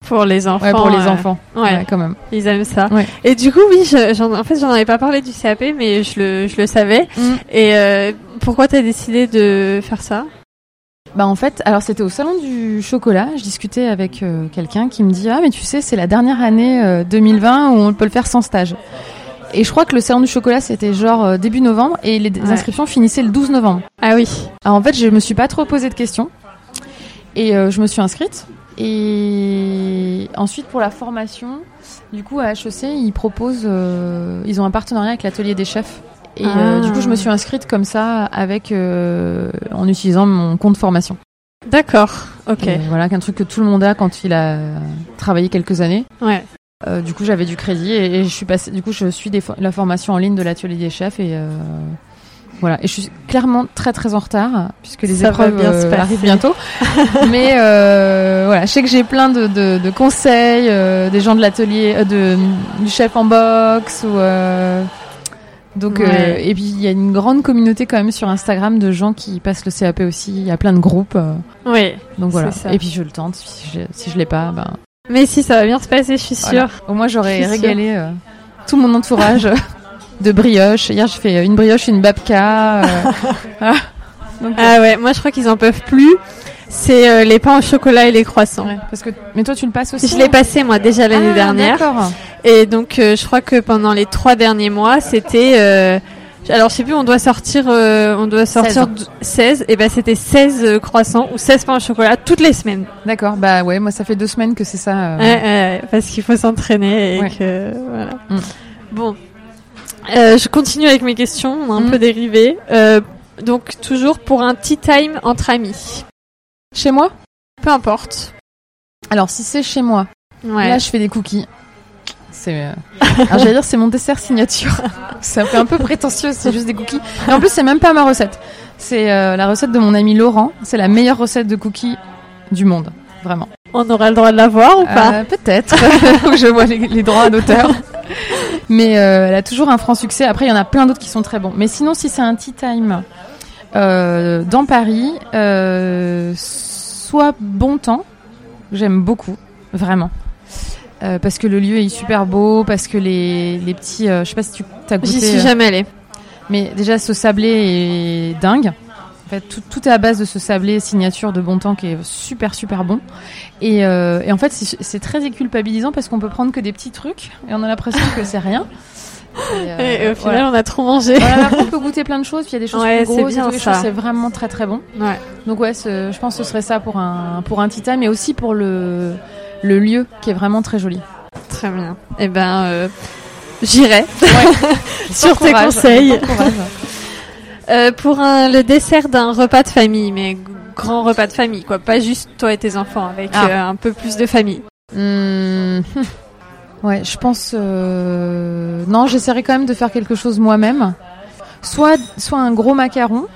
Pour les enfants. Ouais, pour les euh, enfants. Ouais, Ouais, quand même. ils aiment ça. Ouais. Et du coup, oui, je- j'en- en fait, j'en avais pas parlé du CAP, mais je le, je le savais. Mm. Et euh, pourquoi t'as décidé de faire ça? Bah en fait, alors c'était au salon du chocolat. Je discutais avec euh, quelqu'un qui me dit ah mais tu sais c'est la dernière année euh, 2020 où on peut le faire sans stage. Et je crois que le salon du chocolat c'était genre euh, début novembre et les Ouais. inscriptions finissaient le 12 novembre. Ah oui. Alors en fait je me suis pas trop posé de questions et euh, je me suis inscrite. Et ensuite pour la formation, du coup à HEC ils proposent, euh, ils ont un partenariat avec l'atelier des chefs. Et euh, Ah. du coup je me suis inscrite comme ça avec en utilisant mon compte formation. D'accord. Ok. Et voilà, qu'un truc que tout le monde a quand il a travaillé quelques années. Ouais. Euh, du coup, j'avais du crédit et, et je suis passée. Du coup, je suis des, la formation en ligne de l'atelier des chefs et euh, voilà. Et je suis clairement très très en retard puisque les Ça épreuves bien euh, arrivent bientôt. Mais euh, voilà, je sais que j'ai plein de, de, de conseils, euh, des gens de l'atelier, de du chef en boxe ou. donc Ouais. et puis il y a une grande communauté quand même sur Instagram de gens qui passent le CAP aussi. Il y a plein de groupes. Oui. donc voilà. C'est ça. Et puis je le tente. Si je, si je l'ai pas, ben Mais si, ça va bien se passer, je suis sûre. Au moins j'aurais régalé tout mon entourage de brioche. Hier j'ai fait une brioche, une babka. euh. Donc, Ah ouais, moi je crois qu'ils en peuvent plus. C'est euh, les pains au chocolat et les croissants. ouais, parce que mais toi tu le passes aussi. Je l'ai passé moi déjà l'année Ah, dernière. D'accord. Et donc euh, je crois que pendant les trois derniers mois, c'était euh, alors je sais plus, on doit sortir on doit sortir 16 et ben c'était 16 euh, croissants ou 16 pains au chocolat toutes les semaines. D'accord. Bah ouais, moi ça fait deux semaines que c'est ça. Ouais, parce qu'il faut s'entraîner et Ouais. que voilà. Mm. Bon. Euh, je continue avec mes questions, on a un Mm. peu dérivé. Euh, donc toujours pour un tea time entre amis. Chez moi? Peu importe. Alors si c'est chez moi, Ouais. là je fais des cookies. C'est. euh, Alors j'allais dire c'est mon dessert signature. ça fait un peu prétentieux, c'est juste des cookies. Et en plus c'est même pas ma recette. C'est euh, la recette de mon ami Laurent. C'est la meilleure recette de cookies du monde, vraiment. On aura le droit de la voir ou pas? Euh, Peut-être. Faut que je vois les, les droits d'auteur. Mais euh, elle a toujours un franc succès. Après, il y en a plein d'autres qui sont très bons. Mais sinon, si c'est un tea time euh, dans Paris, euh, soit bon temps, j'aime beaucoup, vraiment. Parce que le lieu est super beau, parce que les, les petits, je sais pas si tu as goûté, J'y suis jamais allée. mais déjà ce sablé est dingue. En fait, tout, tout est à base de ce sablé signature de bon temps qui est super super bon. Et, euh, et en fait, c'est très déculpabilisant parce qu'on peut prendre que des petits trucs et on a l'impression que c'est rien. Et, euh, Et, au final, voilà. on a trop mangé. Voilà, on peut goûter plein de choses, puis il y a des choses Ouais, plus c'est grosses, vraiment très très bon. Ouais. Donc ouais, je pense que ce serait ça pour un pour un tea time, mais aussi pour le le lieu qui est vraiment très joli. Très bien. Eh ben, euh, j'irai sur tes Courage, conseils. Euh, pour un, le dessert d'un repas de famille, mais grand repas de famille, quoi. Pas juste toi et tes enfants, avec Ah. euh, un peu plus de famille. Hum. Ouais, je pense. euh, Non, j'essaierai quand même de faire quelque chose moi-même. Soit, soit un gros macaron.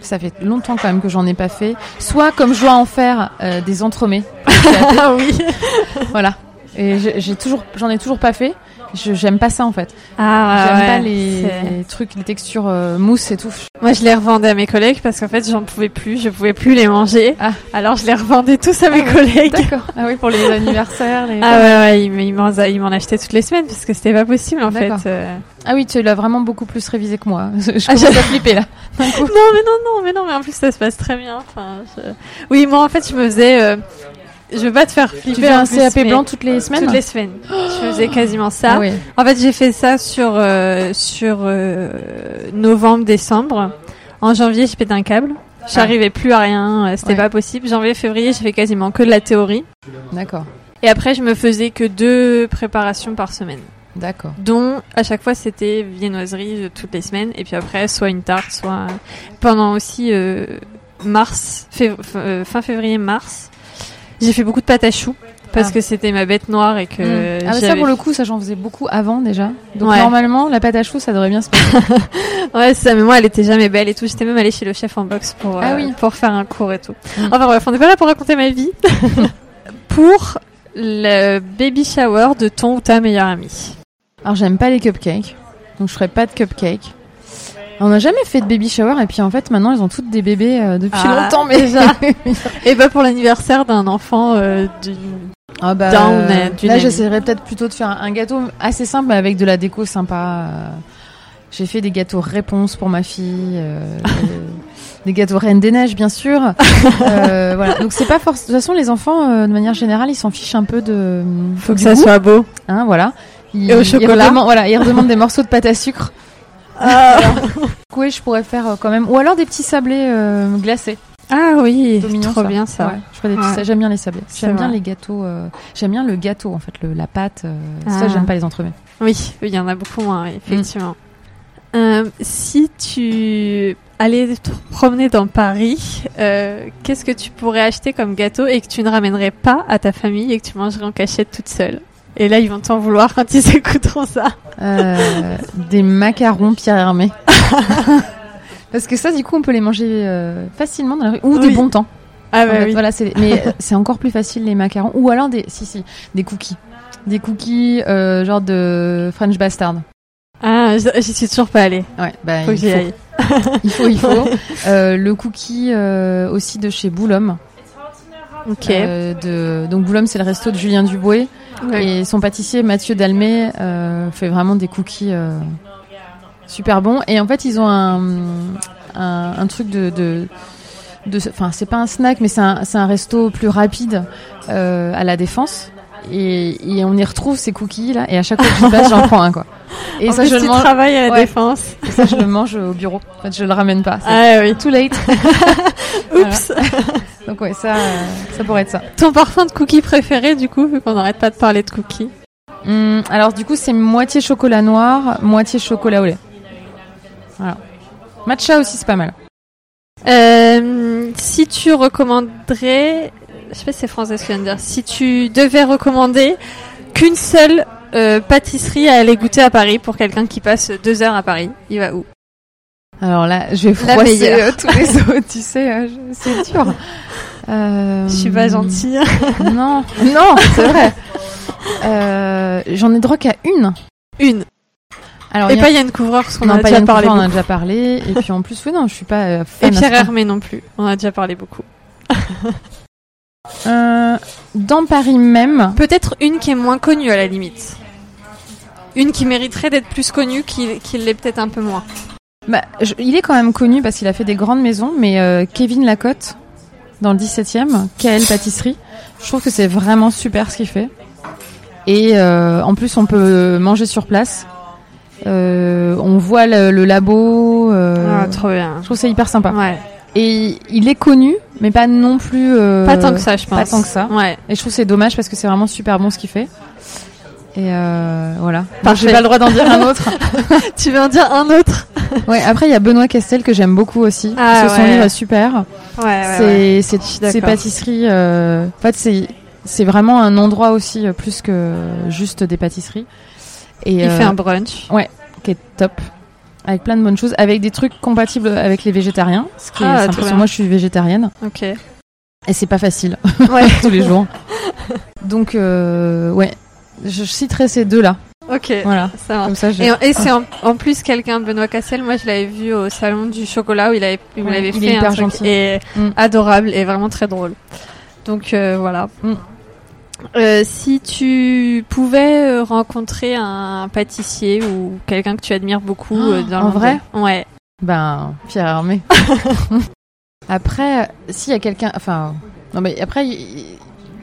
Ça fait longtemps quand même que j'en ai pas fait. Soit, comme je dois en faire, euh, des entremets. ah oui. Voilà. Et j'ai toujours, j'en ai toujours pas fait. Je j'aime pas ça en fait. Ah j'aime ouais, pas les, trucs, les textures euh, mousse et tout. Moi, je les revendais à mes collègues parce qu'en fait, j'en pouvais plus, je pouvais plus les manger. Ah. Alors, je les revendais tous à mes collègues. D'accord. Ah oui, pour les anniversaires. Les... Ah ouais, ouais, ils m'en m'en achetaient toutes les semaines parce que c'était pas possible en fait. Euh. Ah oui, tu l'as vraiment beaucoup plus révisé que moi. Je Ah, je- à flipper là. Non, mais non, non, mais non, mais en plus, ça se passe très bien. Enfin, je- Oui, moi, en fait, je me faisais. euh, Je veux pas te faire flipper. Tu fais un CAP mais blanc toutes les semaines Toutes les semaines. Je faisais quasiment ça. Ah oui. En fait, j'ai fait ça sur euh, sur euh, novembre, décembre. En janvier, j'ai pété un câble. J'arrivais plus à rien, euh, c'était Ouais. pas possible. Janvier, février, j'ai fait quasiment que de la théorie. D'accord. Et après, je me faisais que deux préparations par semaine. D'accord. Dont, à chaque fois, c'était viennoiserie toutes les semaines. Et puis après, soit une tarte, soit... Pendant aussi euh, mars, fév- fin février, mars, j'ai fait beaucoup de pâte à choux. Parce Ah. que c'était ma bête noire et que Mm. Ah, mais ça pour le coup, ça j'en faisais beaucoup avant déjà. Donc Ouais. normalement, la pâte à choux, ça devrait bien se passer. Ouais, ça, mais moi, elle était jamais belle et tout. J'étais même allée chez le chef en boxe pour, Ah euh, oui. pour faire un cours et tout. Mm. Enfin bref, on n'est pas là pour raconter ma vie. pour le baby shower de ton ou ta meilleure amie. Alors j'aime pas les cupcakes, donc je ferai pas de cupcakes. On n'a jamais fait de baby shower et puis en fait maintenant ils ont toutes des bébés euh, depuis Ah, longtemps mais déjà. Et bah pour l'anniversaire d'un enfant euh, d'une ah bah, euh, là j'essaierai peut-être plutôt de faire un gâteau assez simple mais avec de la déco sympa. euh. J'ai fait des gâteaux réponse pour ma fille, euh, des gâteaux Reine des Neiges bien sûr. Euh, voilà donc c'est pas force. De toute façon les enfants euh, de manière générale ils s'en fichent un peu de. Faut que ça goût, soit beau. hein, voilà. Ils, Et au ils chocolat. redemandent- voilà, ils redemandent des morceaux de pâte à sucre. Ah, Oui, je pourrais faire euh, quand même. Ou alors des petits sablés euh, glacés. ah oui, C'est mignon, trop ça. bien ça. Ouais, je ferais des petits Ouais. sa- J'aime bien les sablés. C'est J'aime bien vrai. les gâteaux. euh, J'aime bien le gâteau en fait, le, la pâte. euh, Ça, Ah. j'aime pas les entremets. Oui, il y en a beaucoup moins, oui, Mm. effectivement. Euh, si tu allais te promener dans Paris, euh, qu'est-ce que tu pourrais acheter comme gâteau et que tu ne ramènerais pas à ta famille et que tu mangerais en cachette toute seule? Et là, ils vont t'en vouloir quand ils écouteront ça. Euh, des macarons Pierre Hermé. Parce que ça, du coup, on peut les manger euh, facilement dans la rue. Ou des Oui. bons temps. Ah En bah fait, oui. Voilà, mais euh, c'est encore plus facile les macarons. Ou alors des, si si, des cookies. Des cookies euh, genre de French bastard. Ah, j'y suis toujours pas allée. Ouais, bah, Faut que il, j'y faut, aille. il faut, il faut. Le cookie aussi de chez Boulogne. Ok. Euh, de, donc Boulogne, c'est le resto de Julien Duboué. Ouais. Et son pâtissier Mathieu Dalmé euh, fait vraiment des cookies euh, super bons. Et en fait, ils ont un, un, un truc de, de, de, enfin, c'est pas un snack, mais c'est un, c'est un resto plus rapide euh, à la défense. Et, et on y retrouve ces cookies là. Et à chaque fois que je passe, j'en prends un quoi. Et en ça, plus, je le tu mange. travailles à la Ouais. défense. et ça, je le mange au bureau. En fait, je le ramène pas. Ah oui. too late. Oups. Donc ouais, ça, euh, ça pourrait être ça. Ton parfum de cookies préféré, du coup, vu qu'on n'arrête pas de parler de cookies. Hum, alors du coup, c'est moitié chocolat noir, moitié chocolat au lait. Voilà. Matcha aussi, c'est pas mal. Euh, si tu recommanderais, je sais pas si c'est français ce que je viens de dire, si tu devais recommander qu'une seule euh, pâtisserie à aller goûter à Paris pour quelqu'un qui passe deux heures à Paris, il va où Alors là, je vais froisser euh, tous les autres, tu sais, je- c'est dur. Euh, Je suis pas gentille. Non, non, c'est vrai. Euh, J'en ai droit qu'à une. Une. Alors, Et il y a- pas Yann Couvreur parce qu'on en a pas déjà parlé Couvreur, on en a déjà parlé. Et puis en plus, oui, non, je suis pas Et Pierre. Hermé non plus. On en a déjà parlé beaucoup. Euh, dans Paris même, Peut-être une qui est moins connue à la limite. Une qui mériterait d'être plus connue, qui, qui l'est peut-être un peu moins. bah, je- il est quand même connu parce qu'il a fait des grandes maisons, mais euh, Kevin Lacotte, dans le 17e, KL Pâtisserie, je trouve que c'est vraiment super ce qu'il fait. Et euh, en plus, on peut manger sur place. Euh, on voit le, le labo. Ah, trop bien. je trouve que c'est hyper sympa. Ouais. Et il est connu, mais pas non plus. Pas tant que ça, je pense. Pas tant que ça. Ouais. Et je trouve que c'est dommage parce que c'est vraiment super bon ce qu'il fait. Et euh, voilà. Parfait. J'ai pas le droit d'en dire un autre. tu veux en dire un autre? Ouais. Après, il y a Benoît Castel que j'aime beaucoup aussi. Ah, parce que son ouais. livre est super. Ouais, c'est c'est suis ces d'accord. pâtisseries. euh, En fait, c'est c'est vraiment un endroit aussi euh, plus que juste des pâtisseries. Et Il euh, fait un brunch. qui est top. Avec plein de bonnes choses, avec des trucs compatibles avec les végétariens, ce qui Ah, est parce que moi je suis végétarienne Ok. et c'est pas facile Ouais. tous les jours. Donc euh, ouais, je citerai ces deux là. ok. Voilà, Ça marche. comme ça je... Et, et c'est en, en plus quelqu'un, Benoît Cassel, moi je l'avais vu au salon du chocolat où il avait, il Ouais, avait il fait est hyper un truc gentil. et Mm. adorable et vraiment très drôle. Donc euh, voilà. Mm. Euh, si tu pouvais euh, rencontrer un pâtissier ou quelqu'un que tu admires beaucoup Oh, dans en le monde vrai Ouais. Ben, Pierre Hermé. après, s'il y a quelqu'un, enfin, non mais après, il-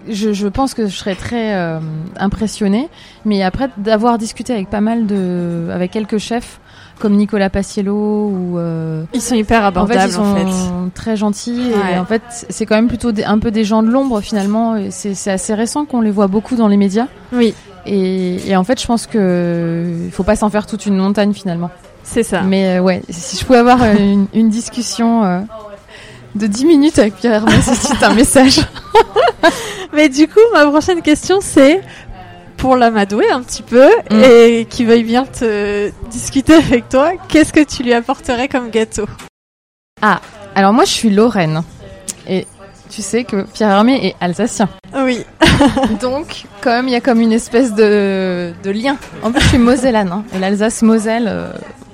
je, je pense que je serais très euh, impressionnée, mais après d'avoir discuté avec pas mal de, avec quelques chefs comme Nicolas Paciello ou euh, Ils sont hyper en fait abordables ils sont très gentils Ouais. et en fait c'est quand même plutôt des- un peu des gens de l'ombre finalement c'est assez récent qu'on les voit beaucoup dans les médias Oui, et, et en fait je pense que il faut pas s'en faire toute une montagne finalement. c'est ça. Mais euh, ouais, si je pouvais avoir une, une discussion de 10 minutes avec Pierre Hermé, c'est un message. Mais du coup, ma prochaine question c'est pour l'amadouer un petit peu Mm. et qui veuille bien te discuter avec toi, qu'est-ce que tu lui apporterais comme gâteau? Alors moi, je suis Lorraine. Et tu sais que Pierre Hermé est alsacien. Oui. Donc, quand même, il y a comme une espèce de, de lien. En plus, je suis mosellane. Hein, et l'Alsace-Moselle, euh,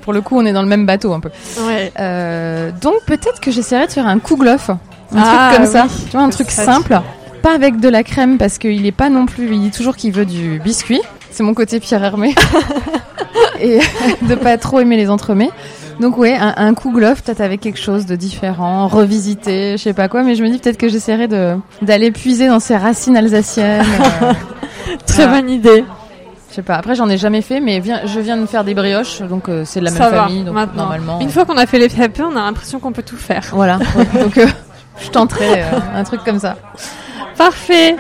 pour le coup, on est dans le même bateau un peu. Ouais. Euh, donc, peut-être que j'essaierai de faire un kouglof. Un Ah, truc comme ça. Tu vois, un truc simple. Pas avec de la crème parce qu'il est pas non plus. Il dit toujours qu'il veut du biscuit. C'est mon côté Pierre Hermé. et de pas trop aimer les entremets. Donc ouais, un, un kouglof peut-être avec quelque chose de différent, revisité, je sais pas quoi, mais je me dis peut-être que j'essaierai de d'aller puiser dans ses racines alsaciennes. euh, Très Voilà. bonne idée. Je sais pas. Après j'en ai jamais fait, mais viens, je viens de faire des brioches, donc euh, c'est de la Ça même va, famille, donc maintenant. normalement. Une fois qu'on a fait les FAP, on a l'impression qu'on peut tout faire. Voilà. ouais. donc euh, je tenterai euh, un truc comme ça. Parfait.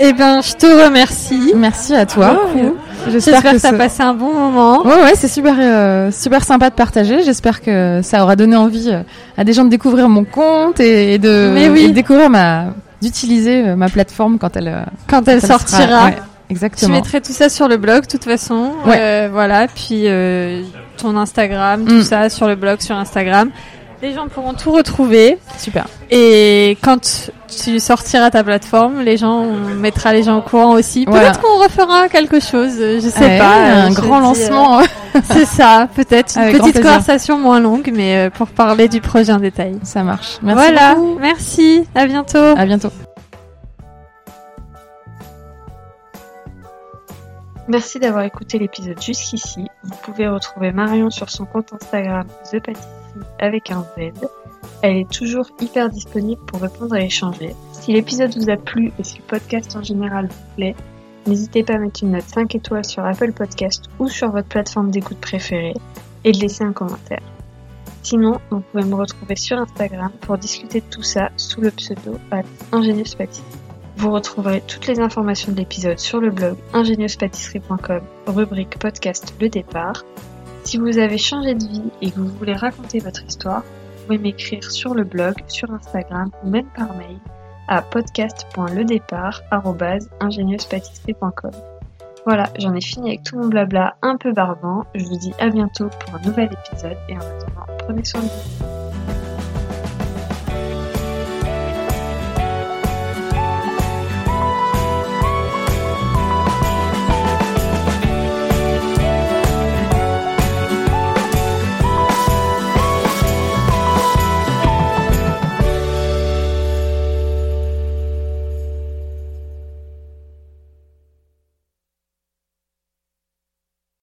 Eh ben, je te remercie. Merci à toi. Beaucoup. J'espère que, que t'as ce- passé un bon moment. Ouais, ouais, c'est super, euh, super sympa de partager. J'espère que ça aura donné envie euh, à des gens de découvrir mon compte et, et de, Mais oui. et de découvrir ma, d'utiliser euh, ma plateforme quand elle, Quand elle quand elle sortira. sera- ouais, Exactement. mettrai tout ça sur le blog, de toute façon. Ouais. Euh, voilà, puis euh, ton Instagram, tout Mm. ça sur le blog, sur Instagram. Les gens pourront tout retrouver. Super. Et quand tu sortiras ta plateforme, les gens, on mettra les gens au courant aussi. Voilà. Peut-être qu'on refera quelque chose, je sais Ouais, pas. un grand dis, euh, lancement. C'est ça, peut-être une petite conversation moins longue, mais euh, pour parler du projet en détail. ça marche. Merci voilà, beaucoup. merci, à bientôt. À bientôt. Merci d'avoir écouté l'épisode jusqu'ici. Vous pouvez retrouver Marion sur son compte Instagram The avec un Z. Elle est toujours hyper disponible pour répondre et échanger. Si l'épisode vous a plu et si le podcast en général vous plaît, n'hésitez pas à mettre une note 5 étoiles sur Apple Podcast ou sur votre plateforme d'écoute préférée et de laisser un commentaire. Sinon, vous pouvez me retrouver sur Instagram pour discuter de tout ça sous le pseudo ingénieuse pâtisserie. Vous retrouverez toutes les informations de l'épisode sur le blog ingénieusepâtisserie.com, rubrique podcast Le Départ. Si vous avez changé de vie et que vous voulez raconter votre histoire, vous pouvez m'écrire sur le blog, sur Instagram ou même par mail à podcast.ledépart.ingénieusepâtisserie.com. Voilà, j'en ai fini avec tout mon blabla un peu barbant. Je vous dis à bientôt pour un nouvel épisode et en attendant, prenez soin de vous.